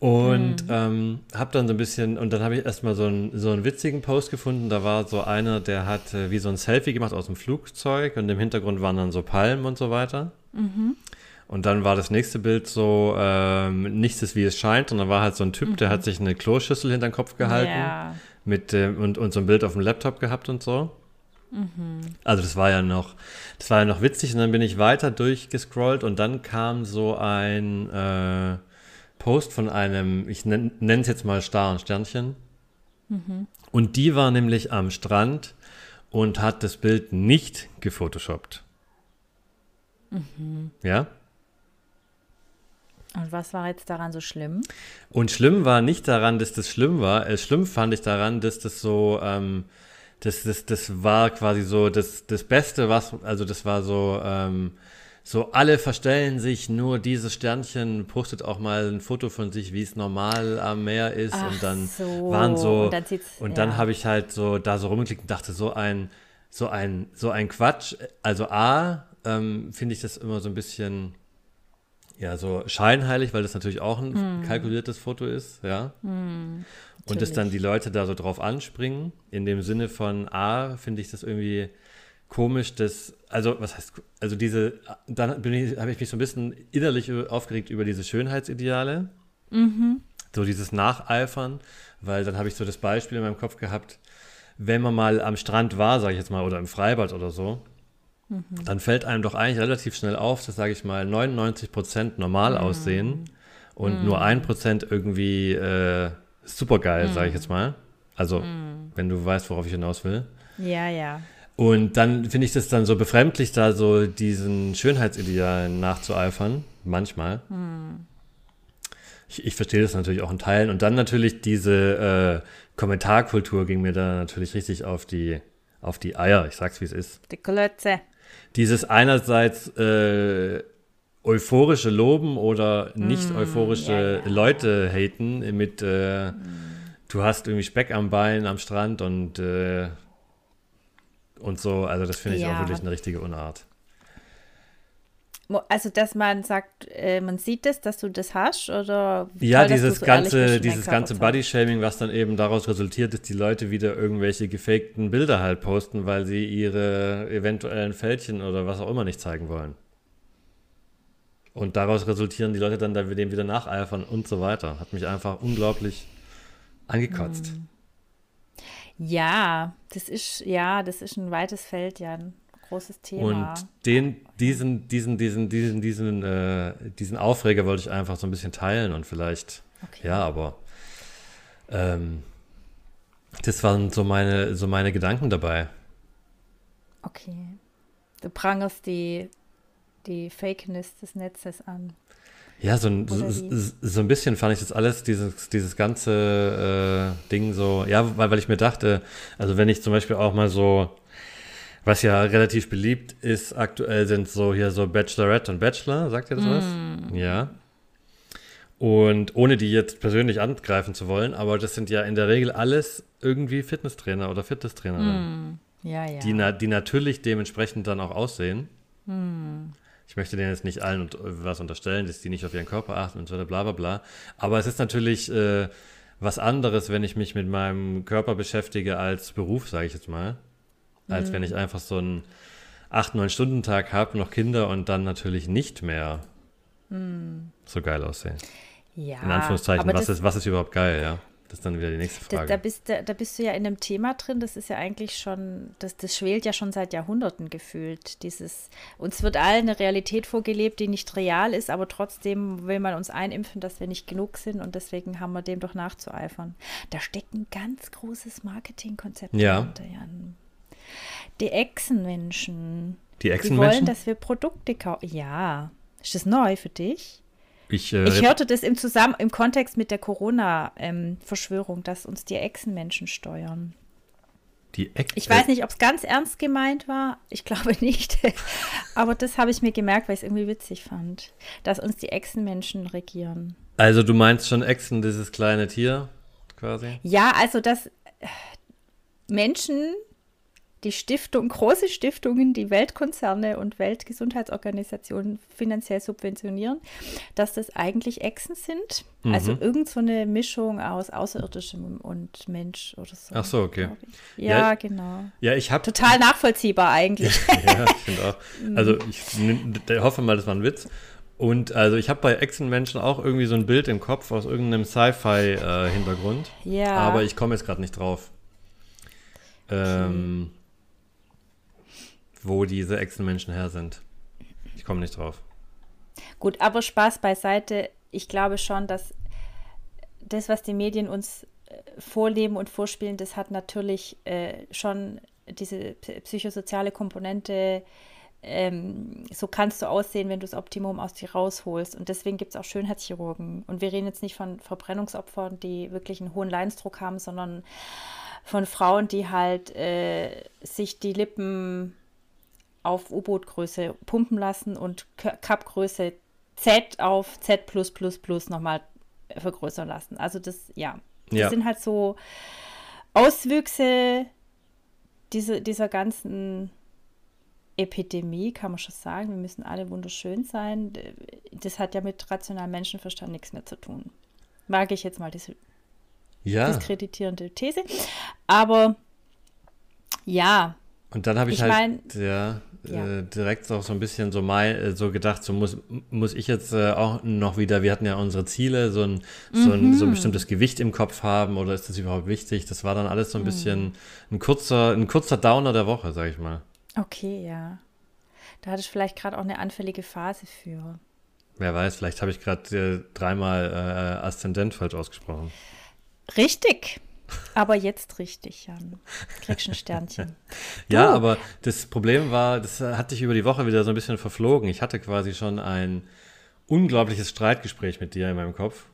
und ähm, habe dann so ein bisschen, und dann habe ich erstmal so, einen so einen witzigen Post gefunden. Da war so einer, der hat äh, wie so ein Selfie gemacht aus dem Flugzeug und im Hintergrund waren dann so Palmen und so weiter. Und dann war das nächste Bild so, ähm, nichts ist wie es scheint. Und dann war halt so ein Typ, der hat sich eine Kloschüssel hinter den Kopf gehalten Ja. mit ähm, und, und so ein Bild auf dem Laptop gehabt und so. Also das war ja noch, das war ja noch witzig und dann bin ich weiter durchgescrollt und dann kam so ein äh, Post von einem, ich nenne es jetzt mal Star und Sternchen. Und die war nämlich am Strand und hat das Bild nicht gefotoshoppt. Ja? Und was war jetzt daran so schlimm? Und schlimm war nicht daran, dass das schlimm war. Äh, schlimm fand ich daran, dass das so, ähm, das, das, das war quasi so das, das Beste, was, also das war so, ähm, so alle verstellen sich, nur dieses Sternchen postet auch mal ein Foto von sich, wie es normal am Meer ist. Ach und dann so, waren so, und dann und dann ja. habe ich halt so da so rumgeklickt und dachte, so ein, so ein, so ein Quatsch. Also A, ähm, finde ich das immer so ein bisschen, ja, so scheinheilig, weil das natürlich auch ein Hm. kalkuliertes Foto ist, ja. Und dass dann die Leute da so drauf anspringen, in dem Sinne von A, finde ich das irgendwie komisch, dass, also was heißt, also diese, dann bin ich, habe ich mich so ein bisschen innerlich aufgeregt über diese Schönheitsideale, so dieses Nacheifern, weil dann habe ich so das Beispiel in meinem Kopf gehabt, wenn man mal am Strand war, sage ich jetzt mal, oder im Freibad oder so, dann fällt einem doch eigentlich relativ schnell auf, dass, sage ich mal, 99 Prozent normal aussehen und nur ein Prozent irgendwie äh, super geil, sage ich jetzt mal. Also, wenn du weißt, worauf ich hinaus will. Ja, ja. Und dann finde ich das dann so befremdlich, da so diesen Schönheitsidealen nachzueifern, manchmal. Ich, ich verstehe das natürlich auch in Teilen. Und dann natürlich diese äh, Kommentarkultur ging mir da natürlich richtig auf die, auf die Eier. Ich sag's, wie es ist. Die Klötze. Dieses einerseits äh, euphorische Loben oder nicht euphorische ja, ja. Leute haten mit äh, du hast irgendwie Speck am Bein am Strand und äh, und so, also das finde ich auch Ja. wirklich eine richtige Unart. Also, dass man sagt, äh, man sieht es, dass du das hast, oder? Ja, toll, dieses so ganze, dieses ganze. Body-Shaming, was dann eben daraus resultiert, dass die Leute wieder irgendwelche gefakten Bilder halt posten, weil sie ihre eventuellen Fältchen oder was auch immer nicht zeigen wollen. Und daraus resultieren die Leute dann da dem wieder nacheifern und so weiter. Hat mich einfach unglaublich angekotzt. Hm. Ja, das ist, ja, das ist ein weites Feld, ja, ein großes Thema. Und den, diesen, diesen, diesen, diesen, diesen, äh, diesen Aufreger wollte ich einfach so ein bisschen teilen und vielleicht, Okay. ja, aber ähm, das waren so meine, so meine Gedanken dabei. Okay. Du prangerst die, die Fakeness des Netzes an. Ja, so ein, so, so ein bisschen fand ich das alles, dieses, dieses ganze äh, Ding so, ja, weil, weil ich mir dachte, also wenn ich zum Beispiel auch mal so, was ja relativ beliebt ist, aktuell sind so hier so Bachelorette und Bachelor, sagt ihr das was? Ja. Und ohne die jetzt persönlich angreifen zu wollen, aber das sind ja in der Regel alles irgendwie Fitnesstrainer oder Fitnesstrainerinnen, Ja, ja. die, na, die natürlich dementsprechend dann auch aussehen. Ich möchte denen jetzt nicht allen und, äh, was unterstellen, dass die nicht auf ihren Körper achten und so weiter, bla bla bla. Aber es ist natürlich äh, was anderes, wenn ich mich mit meinem Körper beschäftige als Beruf, sage ich jetzt mal, als wenn ich einfach so einen 8-9-Stunden-Tag habe, noch Kinder und dann natürlich nicht mehr hm. so geil aussehen. Ja. In Anführungszeichen, was ist, was ist überhaupt geil, ja? Das ist dann wieder die nächste Frage. Da, da, bist, da, da, bist du ja in einem Thema drin, das ist ja eigentlich schon, das, das schwelt ja schon seit Jahrhunderten gefühlt. Dieses, uns wird allen eine Realität vorgelebt, die nicht real ist, aber trotzdem will man uns einimpfen, dass wir nicht genug sind und deswegen haben wir dem doch nachzueifern. Da steckt ein ganz großes Marketingkonzept ja. dahinter, Jan. Die Echsenmenschen. Die Echsenmenschen? Die wollen, dass wir Produkte kaufen. Ja. Ist das neu für dich? Ich, äh, ich hörte das im, Zusammen im Kontext mit der Corona-Verschwörung, ähm, dass uns die Echsenmenschen steuern. Die Ex ich weiß nicht, ob es ganz ernst gemeint war. Ich glaube nicht. Aber das habe ich mir gemerkt, weil ich es irgendwie witzig fand, dass uns die Echsenmenschen regieren. Also du meinst schon Echsen, dieses kleine Tier quasi? Ja, also dass Menschen die Stiftung, große Stiftungen, die Weltkonzerne und Weltgesundheitsorganisationen finanziell subventionieren, dass das eigentlich Echsen sind. Mhm. Also irgend so eine Mischung aus Außerirdischem und Mensch oder so. Ach so, okay. Ja, ja, genau. Ja, ich habe total nachvollziehbar eigentlich. ja, ich finde auch. Also ich hoffe mal, das war ein Witz. Und also ich habe bei Echsenmenschen auch irgendwie so ein Bild im Kopf aus irgendeinem Sci-Fi-Hintergrund. Äh, ja. Aber ich komme jetzt gerade nicht drauf. Ähm, wo diese Echsenmenschen her sind. Ich komme nicht drauf. Gut, aber Spaß beiseite. Ich glaube schon, dass das, was die Medien uns äh, vorleben und vorspielen, das hat natürlich äh, schon diese psychosoziale Komponente. Ähm, so kannst du aussehen, wenn du das Optimum aus dir rausholst. Und deswegen gibt es auch Schönheitschirurgen. Und wir reden jetzt nicht von Verbrennungsopfern, die wirklich einen hohen Leidensdruck haben, sondern von Frauen, die halt äh, sich die Lippen auf U-Boot-Größe pumpen lassen und Cup-Größe Z auf Z nochmal vergrößern lassen. Also das, ja, das ja. sind halt so Auswüchse diese, dieser ganzen Epidemie, kann man schon sagen. Wir müssen alle wunderschön sein. Das hat ja mit rationalem Menschenverstand nichts mehr zu tun. Mag ich jetzt mal diese ja. diskreditierende These. Aber ja. Und dann habe ich, ich, halt, mein, ja, ja. Äh, direkt auch so ein bisschen so mal äh, so gedacht, so muss, muss ich jetzt äh, auch noch wieder, wir hatten ja unsere Ziele, so ein, mhm. so, ein, so ein mhm. bestimmtes Gewicht im Kopf haben oder ist das überhaupt wichtig? Das war dann alles so ein mhm. bisschen ein kurzer, ein kurzer Downer der Woche, sag ich mal. Okay, ja. Da hatte ich vielleicht gerade auch eine anfällige Phase für. Wer weiß, vielleicht habe ich gerade äh, dreimal äh, Aszendent falsch ausgesprochen. Richtig. Aber jetzt richtig, Jan. Kriegst ein Sternchen. ja, aber das Problem war, das hatte ich über die Woche wieder so ein bisschen verflogen. Ich hatte quasi schon ein unglaubliches Streitgespräch mit dir in meinem Kopf.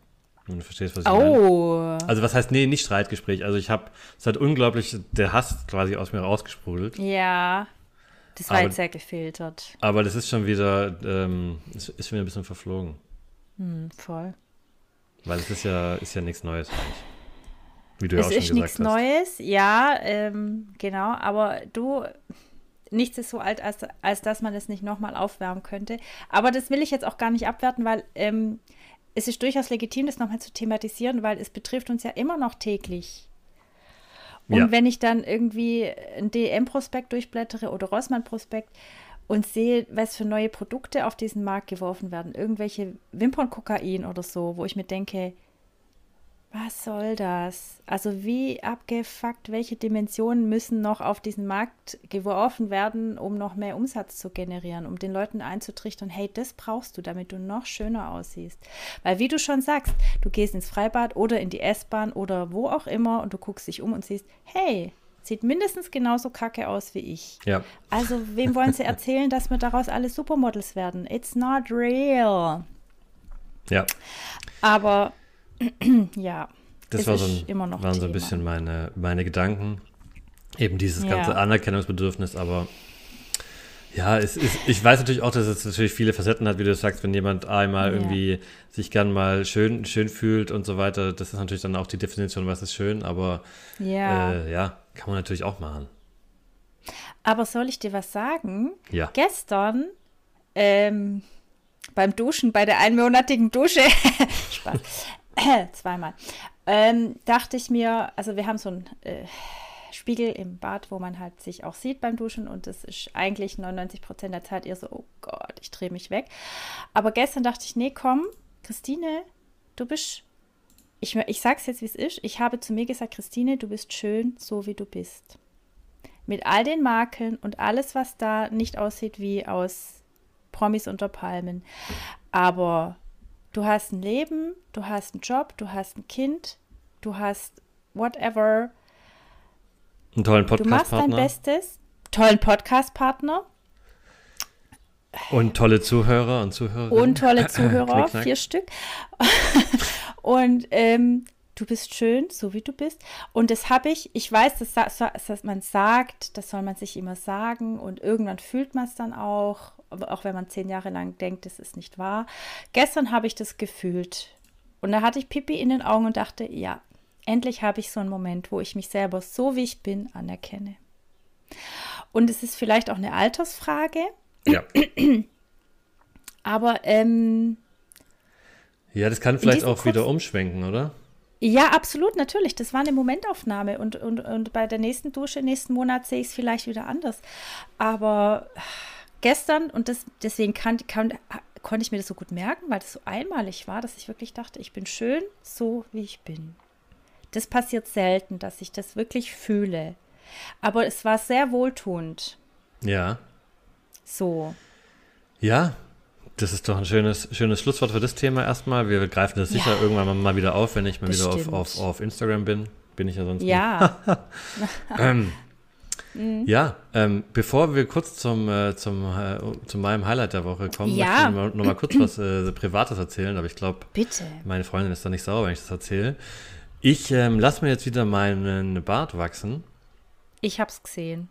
Und du verstehst, was ich oh. meine. Also was heißt, nee, nicht Streitgespräch. Also ich habe, es hat unglaublich der Hass quasi aus mir rausgesprudelt. Ja, das war aber, jetzt sehr gefiltert. Aber das ist schon wieder, ähm, ist, ist schon wieder ein bisschen verflogen. Hm, voll. Weil es ist ja, ist ja nichts Neues eigentlich. Wie du es ja auch schon ist nichts Neues, ja, ähm, genau, aber du, nichts ist so alt, als, als dass man es nicht nochmal aufwärmen könnte. Aber das will ich jetzt auch gar nicht abwerten, weil ähm, es ist durchaus legitim, das nochmal zu thematisieren, weil es betrifft uns ja immer noch täglich. Und ja. wenn ich dann irgendwie ein DM-Prospekt durchblättere oder Rossmann-Prospekt und sehe, was für neue Produkte auf diesen Markt geworfen werden, irgendwelche Wimpernkokain oder so, wo ich mir denke, was soll das? Also wie abgefuckt, welche Dimensionen müssen noch auf diesen Markt geworfen werden, um noch mehr Umsatz zu generieren, um den Leuten einzutrichtern, hey, das brauchst du, damit du noch schöner aussiehst. Weil wie du schon sagst, du gehst ins Freibad oder in die S-Bahn oder wo auch immer und du guckst dich um und siehst, hey, sieht mindestens genauso kacke aus wie ich. Ja. Also wem wollen sie erzählen, dass wir daraus alle Supermodels werden? It's not real. Ja. Aber ja. Das war so ein, immer noch waren so ein bisschen meine, meine Gedanken. Eben dieses ja. ganze Anerkennungsbedürfnis, aber ja, es ist, ich weiß natürlich auch, dass es natürlich viele Facetten hat, wie du sagst, wenn jemand einmal ja. irgendwie sich gern mal schön, schön fühlt und so weiter, das ist natürlich dann auch die Definition, was ist schön, aber ja, äh, ja kann man natürlich auch machen. Aber soll ich dir was sagen? Ja. Gestern ähm, beim Duschen, bei der einmonatigen Dusche, Spaß, zweimal, ähm, dachte ich mir, also wir haben so ein äh, Spiegel im Bad, wo man halt sich auch sieht beim Duschen und das ist eigentlich 99 Prozent der Zeit eher so, oh Gott, ich drehe mich weg. Aber gestern dachte ich, nee, komm, Christine, du bist, ich, ich sag's jetzt, wie es ist, ich habe zu mir gesagt, Christine, du bist schön, so wie du bist. Mit all den Makeln und alles, was da nicht aussieht wie aus Promis unter Palmen. Aber du hast ein Leben, du hast einen Job, du hast ein Kind, du hast whatever. Einen tollen Podcast-Partner. Du machst dein Bestes. Tollen Podcast-Partner. Und tolle Zuhörer und Zuhörerinnen. Und tolle Zuhörer, vier Stück. und ähm, du bist schön, so wie du bist. Und das habe ich, ich weiß, dass, dass man sagt, das soll man sich immer sagen und irgendwann fühlt man es dann auch, auch wenn man zehn Jahre lang denkt, das ist nicht wahr. Gestern habe ich das gefühlt und da hatte ich Pipi in den Augen und dachte, ja, endlich habe ich so einen Moment, wo ich mich selber so wie ich bin anerkenne. Und es ist vielleicht auch eine Altersfrage. Ja. Aber ähm, ja, das kann vielleicht auch wieder umschwenken, oder? Ja, absolut, natürlich. Das war eine Momentaufnahme und, und, und bei der nächsten Dusche nächsten Monat sehe ich es vielleicht wieder anders. Aber gestern, und das, deswegen kann, kann, konnte ich mir das so gut merken, weil das so einmalig war, dass ich wirklich dachte, ich bin schön, so wie ich bin. Das passiert selten, dass ich das wirklich fühle. Aber es war sehr wohltuend. Ja. So. Ja, das ist doch ein schönes, schönes Schlusswort für das Thema erstmal. Wir greifen das sicher ja. irgendwann mal wieder auf, wenn ich mal Bestimmt. wieder auf, auf, auf Instagram bin. Bin ich ja sonst Ja. ähm, mhm. Ja, ähm, bevor wir kurz zum, äh, zum, äh, zu meinem Highlight der Woche kommen, ja. möchte ich noch mal kurz was äh, Privates erzählen, aber ich glaube, meine Freundin ist da nicht sauer, wenn ich das erzähle. Ich ähm, lasse mir jetzt wieder meinen Bart wachsen. Ich habe es gesehen.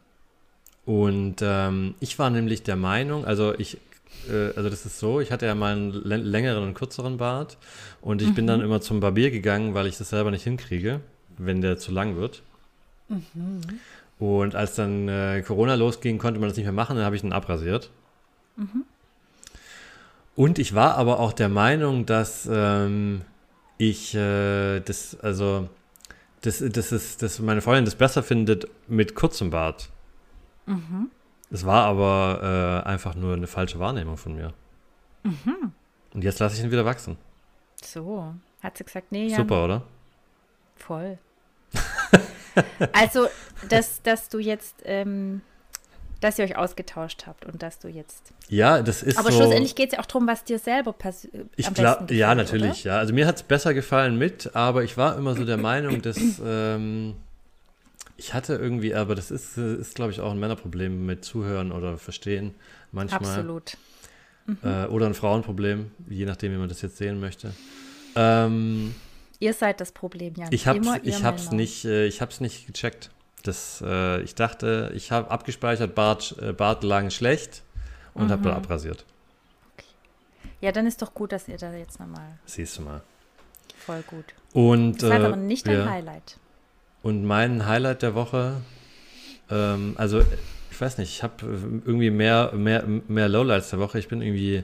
Und ähm, ich war nämlich der Meinung, also ich äh, also das ist so, ich hatte ja mal einen längeren und kürzeren Bart und ich mhm. bin dann mhm. immer zum Barbier gegangen, weil ich das selber nicht hinkriege, wenn der zu lang wird. Mhm. Und als dann äh, Corona losging, konnte man das nicht mehr machen, dann habe ich ihn abrasiert. Mhm. Und ich war aber auch der Meinung, dass ähm, ich äh, das, also, das, das ist, dass meine Freundin das besser findet mit kurzem Bart. Mhm. Es war aber äh, einfach nur eine falsche Wahrnehmung von mir. Mhm. Und jetzt lasse ich ihn wieder wachsen. So, hat sie gesagt, nee, ja. Super, oder? Voll. also, dass, dass du jetzt, ähm, dass ihr euch ausgetauscht habt und dass du jetzt. Ja, das ist Aber so, schlussendlich geht es ja auch darum, was dir selber passiert. Ich glaube, ja, natürlich, oder? ja. Also mir hat es besser gefallen mit, aber ich war immer so der Meinung, dass ähm, ich hatte irgendwie, aber das ist, ist glaube ich, auch ein Männerproblem mit Zuhören oder Verstehen manchmal. Absolut. Mhm. Äh, oder ein Frauenproblem, je nachdem, wie man das jetzt sehen möchte. Ähm, ihr seid das Problem, Jan. Ich habe es nicht, äh, nicht gecheckt. Das, äh, ich dachte, ich habe abgespeichert, Bart, äh, Bart lang schlecht und mhm. habe da abrasiert. Okay. Ja, dann ist doch gut, dass ihr da jetzt nochmal. Siehst du mal. Voll gut. Und, das war äh, aber nicht dein ja. Highlight. Und mein Highlight der Woche, ähm, also ich weiß nicht, ich habe irgendwie mehr, mehr, mehr Lowlights der Woche. Ich bin irgendwie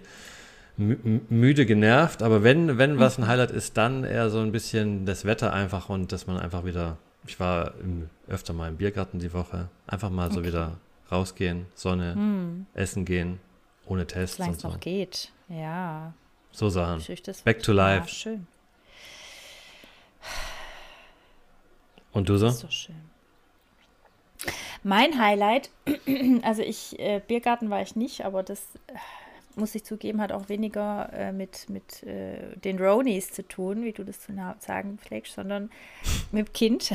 müde genervt, aber wenn, wenn was ein mhm. Highlight ist, dann eher so ein bisschen das Wetter einfach und dass man einfach wieder, ich war im, öfter mal im Biergarten die Woche, einfach mal so wieder rausgehen, Sonne, hm. essen gehen, ohne Tests Solange es so. noch geht, ja. So Sachen. Back to life. Ja, schön. Und du so? Das ist so schön. Mein Highlight, also ich, äh, Biergarten war ich nicht, aber das äh, muss ich zugeben, hat auch weniger äh, mit, mit äh, den Ronies zu tun, wie du das zu sagen pflegst, sondern mit dem Kind.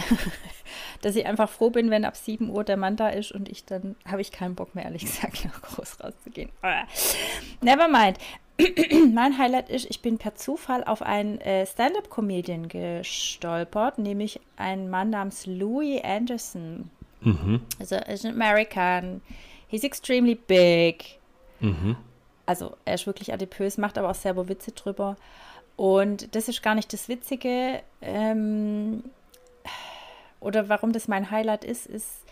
Dass ich einfach froh bin, wenn ab 7 Uhr der Mann da ist und ich dann habe ich keinen Bock mehr, ehrlich gesagt, noch groß rauszugehen. Never mind. mein Highlight ist, ich bin per Zufall auf einen äh, Stand-up-Comedian gestolpert, nämlich einen Mann namens Louis Anderson. Mhm. Also er ist ein American. He's extremely big. Mhm. Also er ist wirklich adipös, macht aber auch selber Witze drüber. Und das ist gar nicht das Witzige. Ähm, oder warum das mein Highlight ist, ist,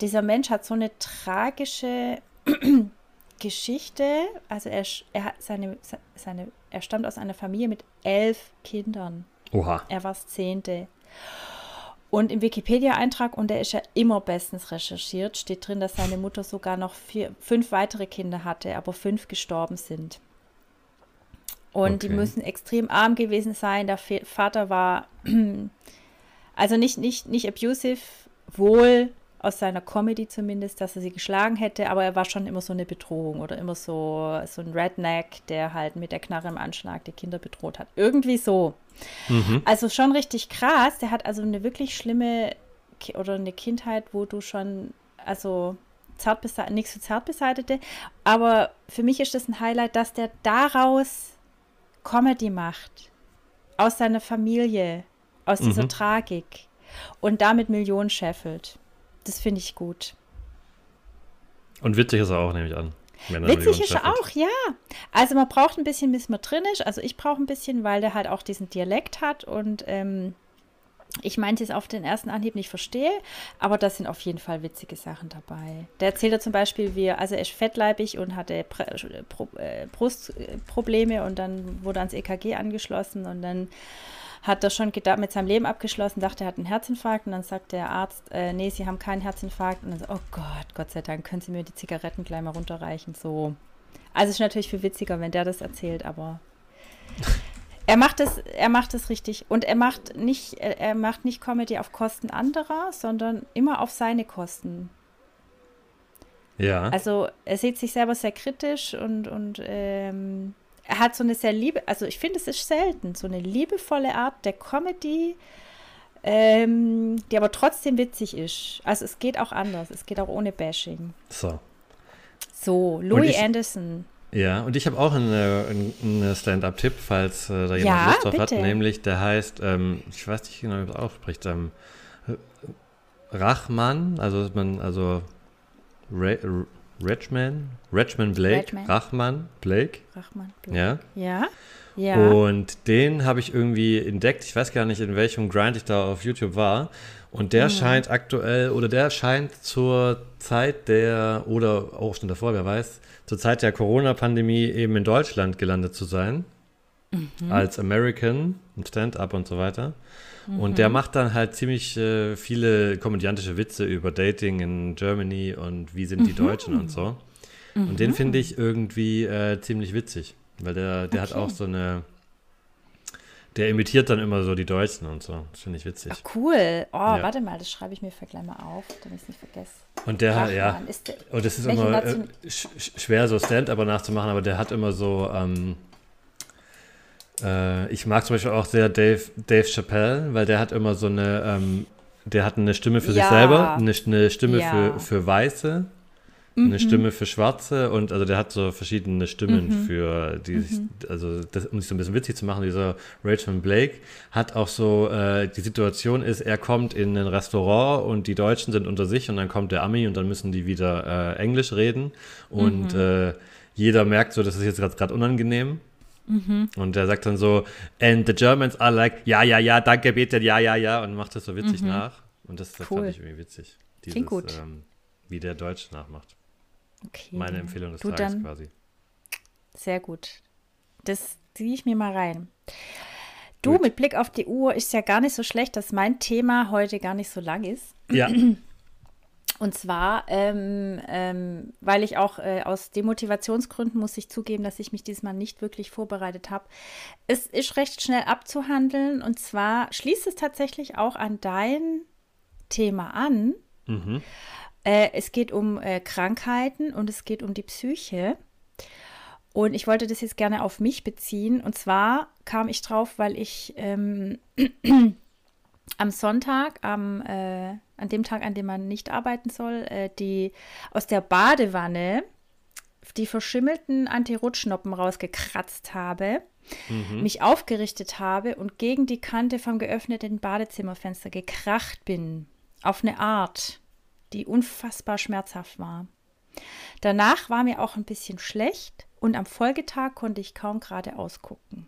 dieser Mensch hat so eine tragische Geschichte, also er, er hat seine, seine, er stammt aus einer Familie mit elf Kindern. Oha. Er war das Zehnte. Und im Wikipedia-Eintrag, und der ist ja immer bestens recherchiert, steht drin, dass seine Mutter sogar noch vier, fünf weitere Kinder hatte, aber fünf gestorben sind. Und okay. die müssen extrem arm gewesen sein. Der Vater war also nicht, nicht, nicht abusive, wohl aus seiner Comedy zumindest, dass er sie geschlagen hätte, aber er war schon immer so eine Bedrohung oder immer so, so ein Redneck, der halt mit der Knarre im Anschlag die Kinder bedroht hat. Irgendwie so. Mhm. Also schon richtig krass. Der hat also eine wirklich schlimme oder eine Kindheit, wo du schon, also zart nicht so zart beseitete. Aber für mich ist das ein Highlight, dass der daraus Comedy macht. Aus seiner Familie, aus mhm. dieser Tragik. Und damit Millionen scheffelt. Das finde ich gut. Und witzig ist er auch, nehme ich an. Witzig ist er auch, ja. Also man braucht ein bisschen, bis man drin ist. Also ich brauche ein bisschen, weil der halt auch diesen Dialekt hat und ähm, ich meinte es auf den ersten Anhieb nicht verstehe, aber da sind auf jeden Fall witzige Sachen dabei. Der erzählt ja zum Beispiel, wie, also er ist fettleibig und hatte äh, Brustprobleme und dann wurde ans EKG angeschlossen und dann hat er schon mit seinem Leben abgeschlossen, dachte, er hat einen Herzinfarkt und dann sagt der Arzt, äh, nee, Sie haben keinen Herzinfarkt und dann so, oh Gott, Gott sei Dank, können Sie mir die Zigaretten gleich mal runterreichen, so. Also es ist natürlich viel witziger, wenn der das erzählt, aber er macht es, er macht es richtig und er macht nicht, er macht nicht Comedy auf Kosten anderer, sondern immer auf seine Kosten. Ja. Also er sieht sich selber sehr kritisch und, und ähm, er hat so eine sehr liebe, also ich finde, es ist selten, so eine liebevolle Art der Comedy, ähm, die aber trotzdem witzig ist. Also es geht auch anders, es geht auch ohne Bashing. So. So, Louis ich, Anderson. Ja, und ich habe auch einen, einen Stand-up-Tipp, falls äh, da jemand ja, Lust drauf bitte. hat, nämlich der heißt, ähm, ich weiß nicht genau, wie man es ausspricht, ähm, Rachman, also man, also Ray, Retchman, Retchman Blake, Redman. Rachman Blake. Rachman Blake. Ja. Ja. Ja. Und den habe ich irgendwie entdeckt. Ich weiß gar nicht, in welchem Grind ich da auf YouTube war. Und der mhm. scheint aktuell, oder der scheint zur Zeit der, oder auch schon davor, wer weiß, zur Zeit der Corona-Pandemie eben in Deutschland gelandet zu sein. Mhm. Als American, Stand-up und so weiter. Und der mhm. macht dann halt ziemlich äh, viele komödiantische Witze über Dating in Germany und wie sind die mhm. Deutschen und so. Mhm. Und den finde ich irgendwie äh, ziemlich witzig, weil der, der okay. hat auch so eine. Der imitiert dann immer so die Deutschen und so. Das finde ich witzig. Ach, cool. Oh, ja. warte mal, das schreibe ich mir für gleich mal auf, damit ich es nicht vergesse. Und der hat, ja. Der, und das ist immer äh, sch schwer, so Stand-up nachzumachen, aber der hat immer so. Ähm, äh, ich mag zum Beispiel auch sehr Dave, Dave Chappelle, weil der hat immer so eine, ähm, der hat eine Stimme für ja. sich selber, eine, eine Stimme ja. für, für Weiße, mhm. eine Stimme für Schwarze und also der hat so verschiedene Stimmen mhm. für die, mhm. also das, um sich so ein bisschen witzig zu machen, dieser Rachel Blake hat auch so, äh, die Situation ist, er kommt in ein Restaurant und die Deutschen sind unter sich und dann kommt der Ami und dann müssen die wieder äh, Englisch reden und mhm. äh, jeder merkt so, das ist jetzt gerade unangenehm Mhm. Und der sagt dann so, and the Germans are like, ja, ja, ja, danke, bitte, ja, ja, ja, und macht das so witzig mhm. nach. Und das, das cool. fand ich irgendwie witzig. Dieses, Klingt gut. Ähm, wie der Deutsch nachmacht. Okay. Meine Empfehlung des du Tages dann, quasi. Sehr gut. Das ziehe ich mir mal rein. Du, gut. mit Blick auf die Uhr ist ja gar nicht so schlecht, dass mein Thema heute gar nicht so lang ist. Ja. Und zwar, ähm, ähm, weil ich auch äh, aus Demotivationsgründen muss ich zugeben, dass ich mich diesmal nicht wirklich vorbereitet habe. Es ist recht schnell abzuhandeln und zwar schließt es tatsächlich auch an dein Thema an. Mhm. Äh, es geht um äh, Krankheiten und es geht um die Psyche. Und ich wollte das jetzt gerne auf mich beziehen. Und zwar kam ich drauf, weil ich ähm, am Sonntag, am, äh, an dem Tag, an dem man nicht arbeiten soll, äh, die aus der Badewanne die verschimmelten Anti-Rutschnoppen rausgekratzt habe, mhm. mich aufgerichtet habe und gegen die Kante vom geöffneten Badezimmerfenster gekracht bin. Auf eine Art, die unfassbar schmerzhaft war. Danach war mir auch ein bisschen schlecht und am Folgetag konnte ich kaum gerade ausgucken.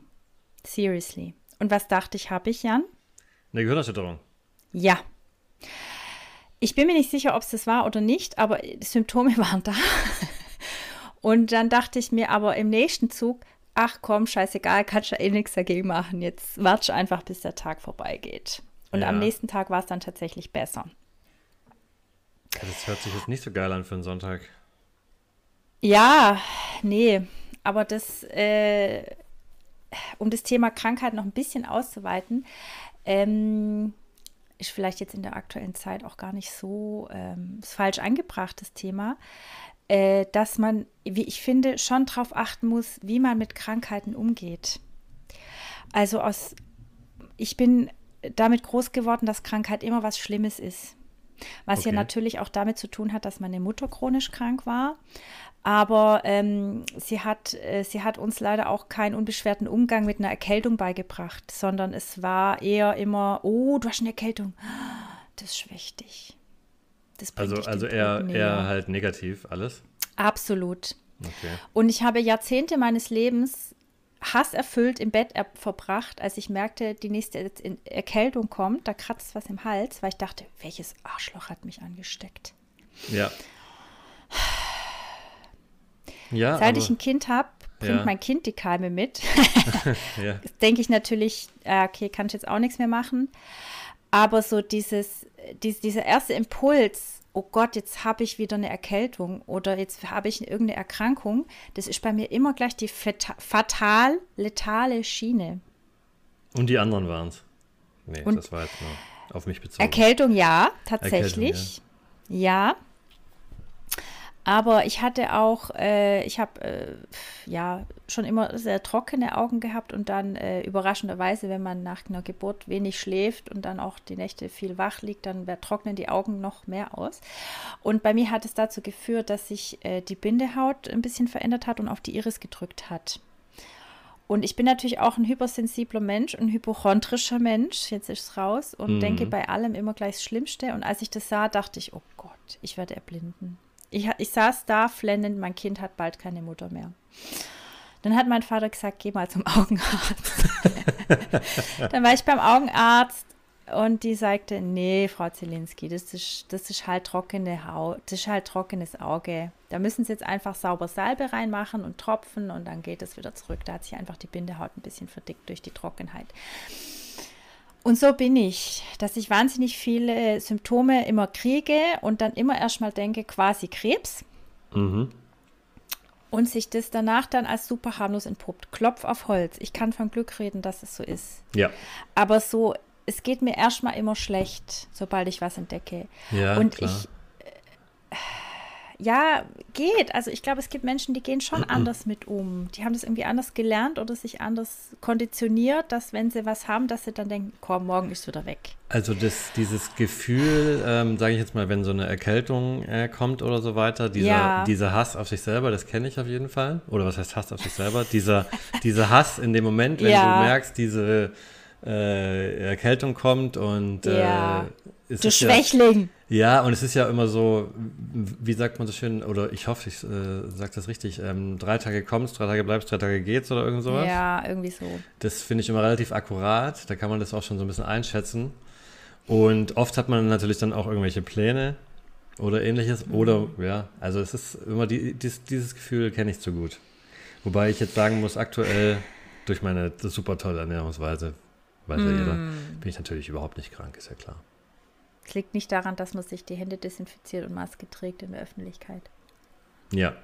Seriously. Und was dachte ich, habe ich, Jan? Eine Gehirnerschütterung. Ja. Ich bin mir nicht sicher, ob es das war oder nicht, aber die Symptome waren da. Und dann dachte ich mir aber im nächsten Zug, ach komm, scheißegal, kannst du ja eh nichts dagegen machen. Jetzt warte einfach, bis der Tag vorbeigeht. Und ja. am nächsten Tag war es dann tatsächlich besser. Das hört sich jetzt nicht so geil an für einen Sonntag. Ja, nee, aber das, äh, um das Thema Krankheit noch ein bisschen auszuweiten, ähm, ist vielleicht jetzt in der aktuellen Zeit auch gar nicht so ähm, falsch angebracht, das Thema, äh, dass man, wie ich finde, schon darauf achten muss, wie man mit Krankheiten umgeht. Also aus, ich bin damit groß geworden, dass Krankheit immer was Schlimmes ist. Was okay. ja natürlich auch damit zu tun hat, dass meine Mutter chronisch krank war. Aber ähm, sie, hat, äh, sie hat uns leider auch keinen unbeschwerten Umgang mit einer Erkältung beigebracht, sondern es war eher immer, oh, du hast eine Erkältung. Das schwächt dich. Das also also eher, eher halt negativ alles? Absolut. Okay. Und ich habe Jahrzehnte meines Lebens hasserfüllt im Bett verbracht, als ich merkte, die nächste Erkältung kommt, da kratzt was im Hals, weil ich dachte, welches Arschloch hat mich angesteckt? Ja. Ja, Seit ich ein Kind habe, bringt ja. mein Kind die Keime mit. ja. Denke ich natürlich, äh, okay, kann ich jetzt auch nichts mehr machen. Aber so dieses, dies, dieser erste Impuls, oh Gott, jetzt habe ich wieder eine Erkältung oder jetzt habe ich irgendeine Erkrankung, das ist bei mir immer gleich die fatal letale Schiene. Und die anderen waren es. Nee, Und das war jetzt nur auf mich bezogen. Erkältung ja, tatsächlich. Erkältung, ja. ja. Aber ich hatte auch, äh, ich habe äh, ja schon immer sehr trockene Augen gehabt und dann äh, überraschenderweise, wenn man nach einer Geburt wenig schläft und dann auch die Nächte viel wach liegt, dann trocknen die Augen noch mehr aus. Und bei mir hat es dazu geführt, dass sich äh, die Bindehaut ein bisschen verändert hat und auf die Iris gedrückt hat. Und ich bin natürlich auch ein hypersensibler Mensch, ein hypochondrischer Mensch, jetzt ist es raus, und mhm. denke bei allem immer gleich das Schlimmste. Und als ich das sah, dachte ich, oh Gott, ich werde erblinden. Ich, ich saß da flennend, mein Kind hat bald keine Mutter mehr. Dann hat mein Vater gesagt, geh mal zum Augenarzt. dann war ich beim Augenarzt und die sagte, nee, Frau Zielinski, das ist, das ist halt trockene Haut, das ist halt trockenes Auge. Da müssen Sie jetzt einfach sauber Salbe reinmachen und tropfen und dann geht es wieder zurück. Da hat sich einfach die Bindehaut ein bisschen verdickt durch die Trockenheit. Und so bin ich, dass ich wahnsinnig viele Symptome immer kriege und dann immer erstmal denke, quasi Krebs. Mhm. Und sich das danach dann als super harmlos entpuppt. Klopf auf Holz. Ich kann von Glück reden, dass es so ist. Ja. Aber so, es geht mir erstmal immer schlecht, sobald ich was entdecke. Ja, und klar. ich ja, geht. Also ich glaube, es gibt Menschen, die gehen schon anders mit um. Die haben das irgendwie anders gelernt oder sich anders konditioniert, dass wenn sie was haben, dass sie dann denken, komm, morgen ist wieder weg. Also das, dieses Gefühl, ähm, sage ich jetzt mal, wenn so eine Erkältung äh, kommt oder so weiter, dieser, ja. dieser Hass auf sich selber, das kenne ich auf jeden Fall. Oder was heißt Hass auf sich selber? dieser, dieser Hass in dem Moment, wenn ja. du merkst, diese äh, Erkältung kommt und ja. äh, du Schwächling. Ja, ja, und es ist ja immer so, wie sagt man so schön, oder ich hoffe, ich äh, sage das richtig, ähm, drei Tage kommst, drei Tage bleibst, drei Tage geht's oder irgend sowas. Ja, irgendwie so. Das finde ich immer relativ akkurat, da kann man das auch schon so ein bisschen einschätzen. Und oft hat man natürlich dann auch irgendwelche Pläne oder ähnliches. Mhm. Oder, ja, also es ist immer, die, dies, dieses Gefühl kenne ich zu gut. Wobei ich jetzt sagen muss, aktuell durch meine super tolle Ernährungsweise, weiß mm. ja jeder, mhm. bin ich natürlich überhaupt nicht krank, ist ja klar. Es liegt nicht daran, dass man sich die Hände desinfiziert und Maske trägt in der Öffentlichkeit. Ja.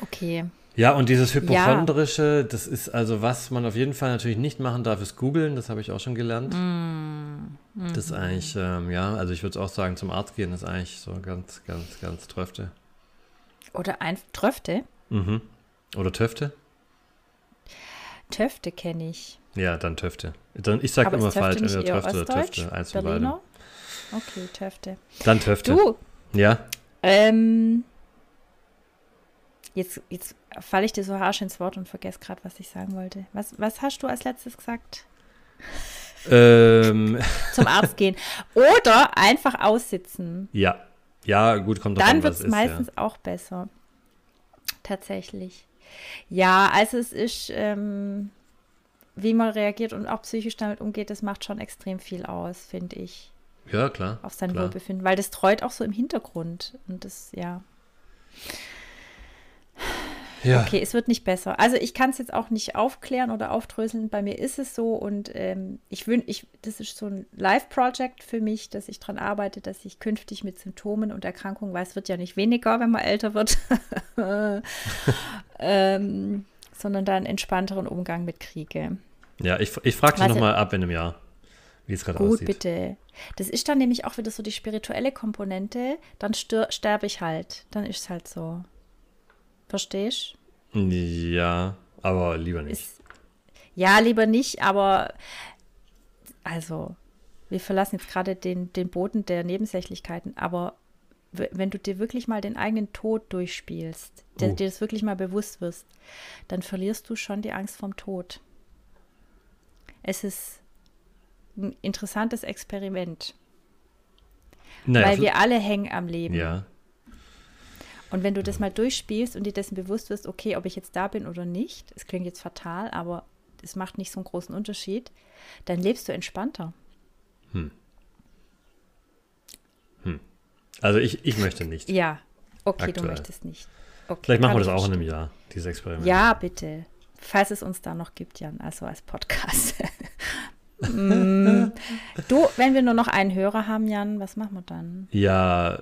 Okay. Ja, und dieses Hypochondrische, ja. das ist also, was man auf jeden Fall natürlich nicht machen darf, ist googeln. Das habe ich auch schon gelernt. Mm. Mm. Das ist eigentlich, ähm, ja, also ich würde auch sagen, zum Arzt gehen ist eigentlich so ganz, ganz, ganz Tröfte. Oder ein Tröfte? Mhm. Oder Töfte? Töfte kenne ich. Ja, dann Töfte. Dann, ich sage immer falsch, entweder Töfte oder Töfte. Eins von beiden. Okay, Töfte. Dann Töfte. Du? Ja. Ähm, jetzt jetzt falle ich dir so harsch ins Wort und vergesse gerade, was ich sagen wollte. Was, was hast du als letztes gesagt? Ähm. Zum Arzt gehen. Oder einfach aussitzen. Ja. Ja, gut, kommt drauf Dann wird es meistens ja. auch besser. Tatsächlich. Ja, also es ist, ähm, wie man reagiert und auch psychisch damit umgeht, das macht schon extrem viel aus, finde ich. Ja, klar. Auf sein klar. Wohlbefinden, weil das treut auch so im Hintergrund. Und das, ja. Ja. Okay, es wird nicht besser. Also ich kann es jetzt auch nicht aufklären oder aufdröseln. Bei mir ist es so und ähm, ich wünsche, ich, das ist so ein Live-Project für mich, dass ich daran arbeite, dass ich künftig mit Symptomen und Erkrankungen, weil es wird ja nicht weniger, wenn man älter wird, ähm, sondern da einen entspannteren Umgang mit kriege. Ja, ich, ich frage dich nochmal ab in einem Jahr, wie es gerade aussieht. Gut, bitte. Das ist dann nämlich auch wieder so die spirituelle Komponente. Dann sterbe ich halt. Dann ist es halt so. Verstehst du? Ja, aber lieber nicht. Ist, ja, lieber nicht, aber also, wir verlassen jetzt gerade den, den Boden der Nebensächlichkeiten, aber wenn du dir wirklich mal den eigenen Tod durchspielst, oh. dir das wirklich mal bewusst wirst, dann verlierst du schon die Angst vom Tod. Es ist ein interessantes Experiment. Naja, weil wir alle hängen am Leben. Ja. Und wenn du das mal durchspielst und dir dessen bewusst wirst, okay, ob ich jetzt da bin oder nicht, es klingt jetzt fatal, aber es macht nicht so einen großen Unterschied, dann lebst du entspannter. Hm. Hm. Also ich, ich möchte nicht. Ja, okay, Aktuell. du möchtest nicht. Okay, Vielleicht machen wir das auch in einem Jahr, dieses Experiment. Ja, bitte. Falls es uns da noch gibt, Jan, also als Podcast. mm. Du, wenn wir nur noch einen Hörer haben, Jan, was machen wir dann? Ja,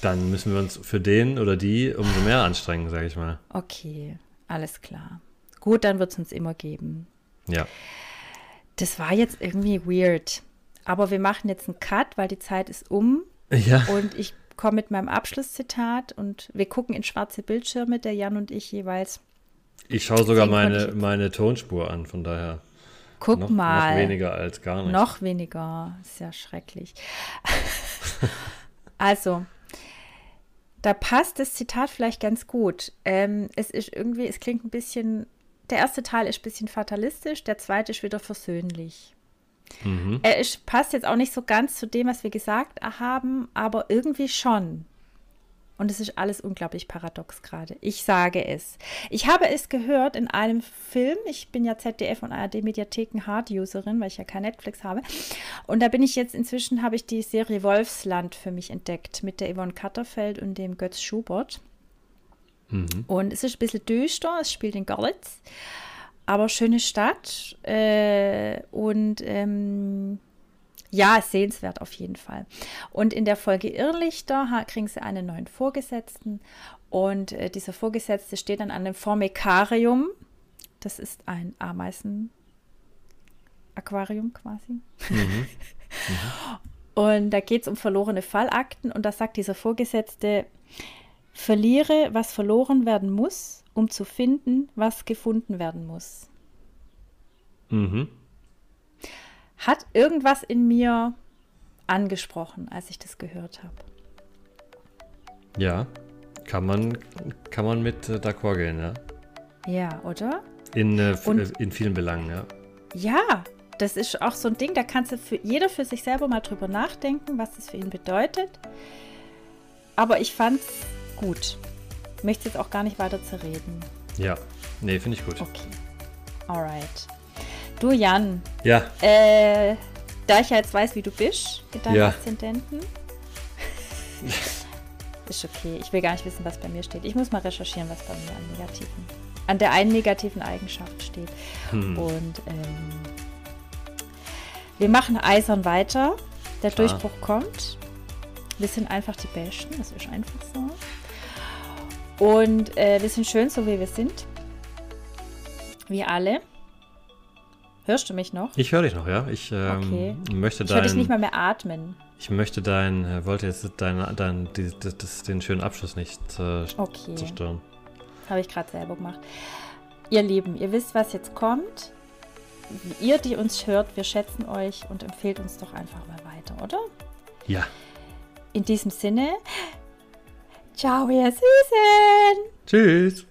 dann müssen wir uns für den oder die umso mehr anstrengen, sage ich mal. Okay, alles klar. Gut, dann wird es uns immer geben. Ja. Das war jetzt irgendwie weird. Aber wir machen jetzt einen Cut, weil die Zeit ist um. Ja. Und ich komme mit meinem Abschlusszitat und wir gucken in schwarze Bildschirme, der Jan und ich jeweils. Ich schaue sogar meine, meine Tonspur an, von daher. Guck noch, mal. Noch weniger als gar nicht. Noch weniger. Ist ja schrecklich. also, da passt das Zitat vielleicht ganz gut. Ähm, es ist irgendwie, es klingt ein bisschen, der erste Teil ist ein bisschen fatalistisch, der zweite ist wieder versöhnlich. Mhm. Er ist, passt jetzt auch nicht so ganz zu dem, was wir gesagt haben, aber irgendwie schon. Und es ist alles unglaublich paradox gerade. Ich sage es. Ich habe es gehört in einem Film. Ich bin ja ZDF und ARD Mediatheken Hard-Userin, weil ich ja kein Netflix habe. Und da bin ich jetzt inzwischen, habe ich die Serie Wolfsland für mich entdeckt mit der Yvonne Katterfeld und dem Götz Schubert. Mhm. Und es ist ein bisschen düster. Es spielt in Görlitz. Aber schöne Stadt. Äh, und ähm, ja, sehenswert auf jeden Fall. Und in der Folge Irrlichter kriegen sie einen neuen Vorgesetzten und äh, dieser Vorgesetzte steht dann an dem Formicarium. Das ist ein Ameisen-Aquarium quasi. Mhm. Mhm. Und da geht es um verlorene Fallakten und da sagt dieser Vorgesetzte, verliere, was verloren werden muss, um zu finden, was gefunden werden muss. Mhm hat irgendwas in mir angesprochen, als ich das gehört habe. Ja, kann man, kann man mit äh, d'accord gehen, ja. Ja, oder? In, äh, Und, äh, in vielen Belangen, ja. Ja, das ist auch so ein Ding, da kannst du für jeder für sich selber mal drüber nachdenken, was das für ihn bedeutet. Aber ich fand's gut. Möchte jetzt auch gar nicht weiter zerreden. Ja, nee, finde ich gut. Okay. Alright. Du, Jan. Ja. Äh, da ich ja jetzt weiß, wie du bist mit deinen ja. Aszendenten. ist okay. Ich will gar nicht wissen, was bei mir steht. Ich muss mal recherchieren, was bei mir an negativen, an der einen negativen Eigenschaft steht. Hm. Und ähm, wir machen eisern weiter. Der Klar. Durchbruch kommt. Wir sind einfach die Besten. Das ist einfach so. Und äh, wir sind schön, so wie wir sind. Wir alle. Hörst du mich noch? Ich höre dich noch, ja. Ich ähm, okay. möchte dein, Ich höre dich nicht mal mehr atmen. Ich möchte dein, äh, wollte jetzt dein, dein, die, das, den schönen Abschluss nicht äh, okay. zerstören. Habe ich gerade selber gemacht. Ihr Lieben, ihr wisst, was jetzt kommt. Ihr, die uns hört, wir schätzen euch und empfehlt uns doch einfach mal weiter, oder? Ja. In diesem Sinne, ciao, ihr Süßen. Tschüss.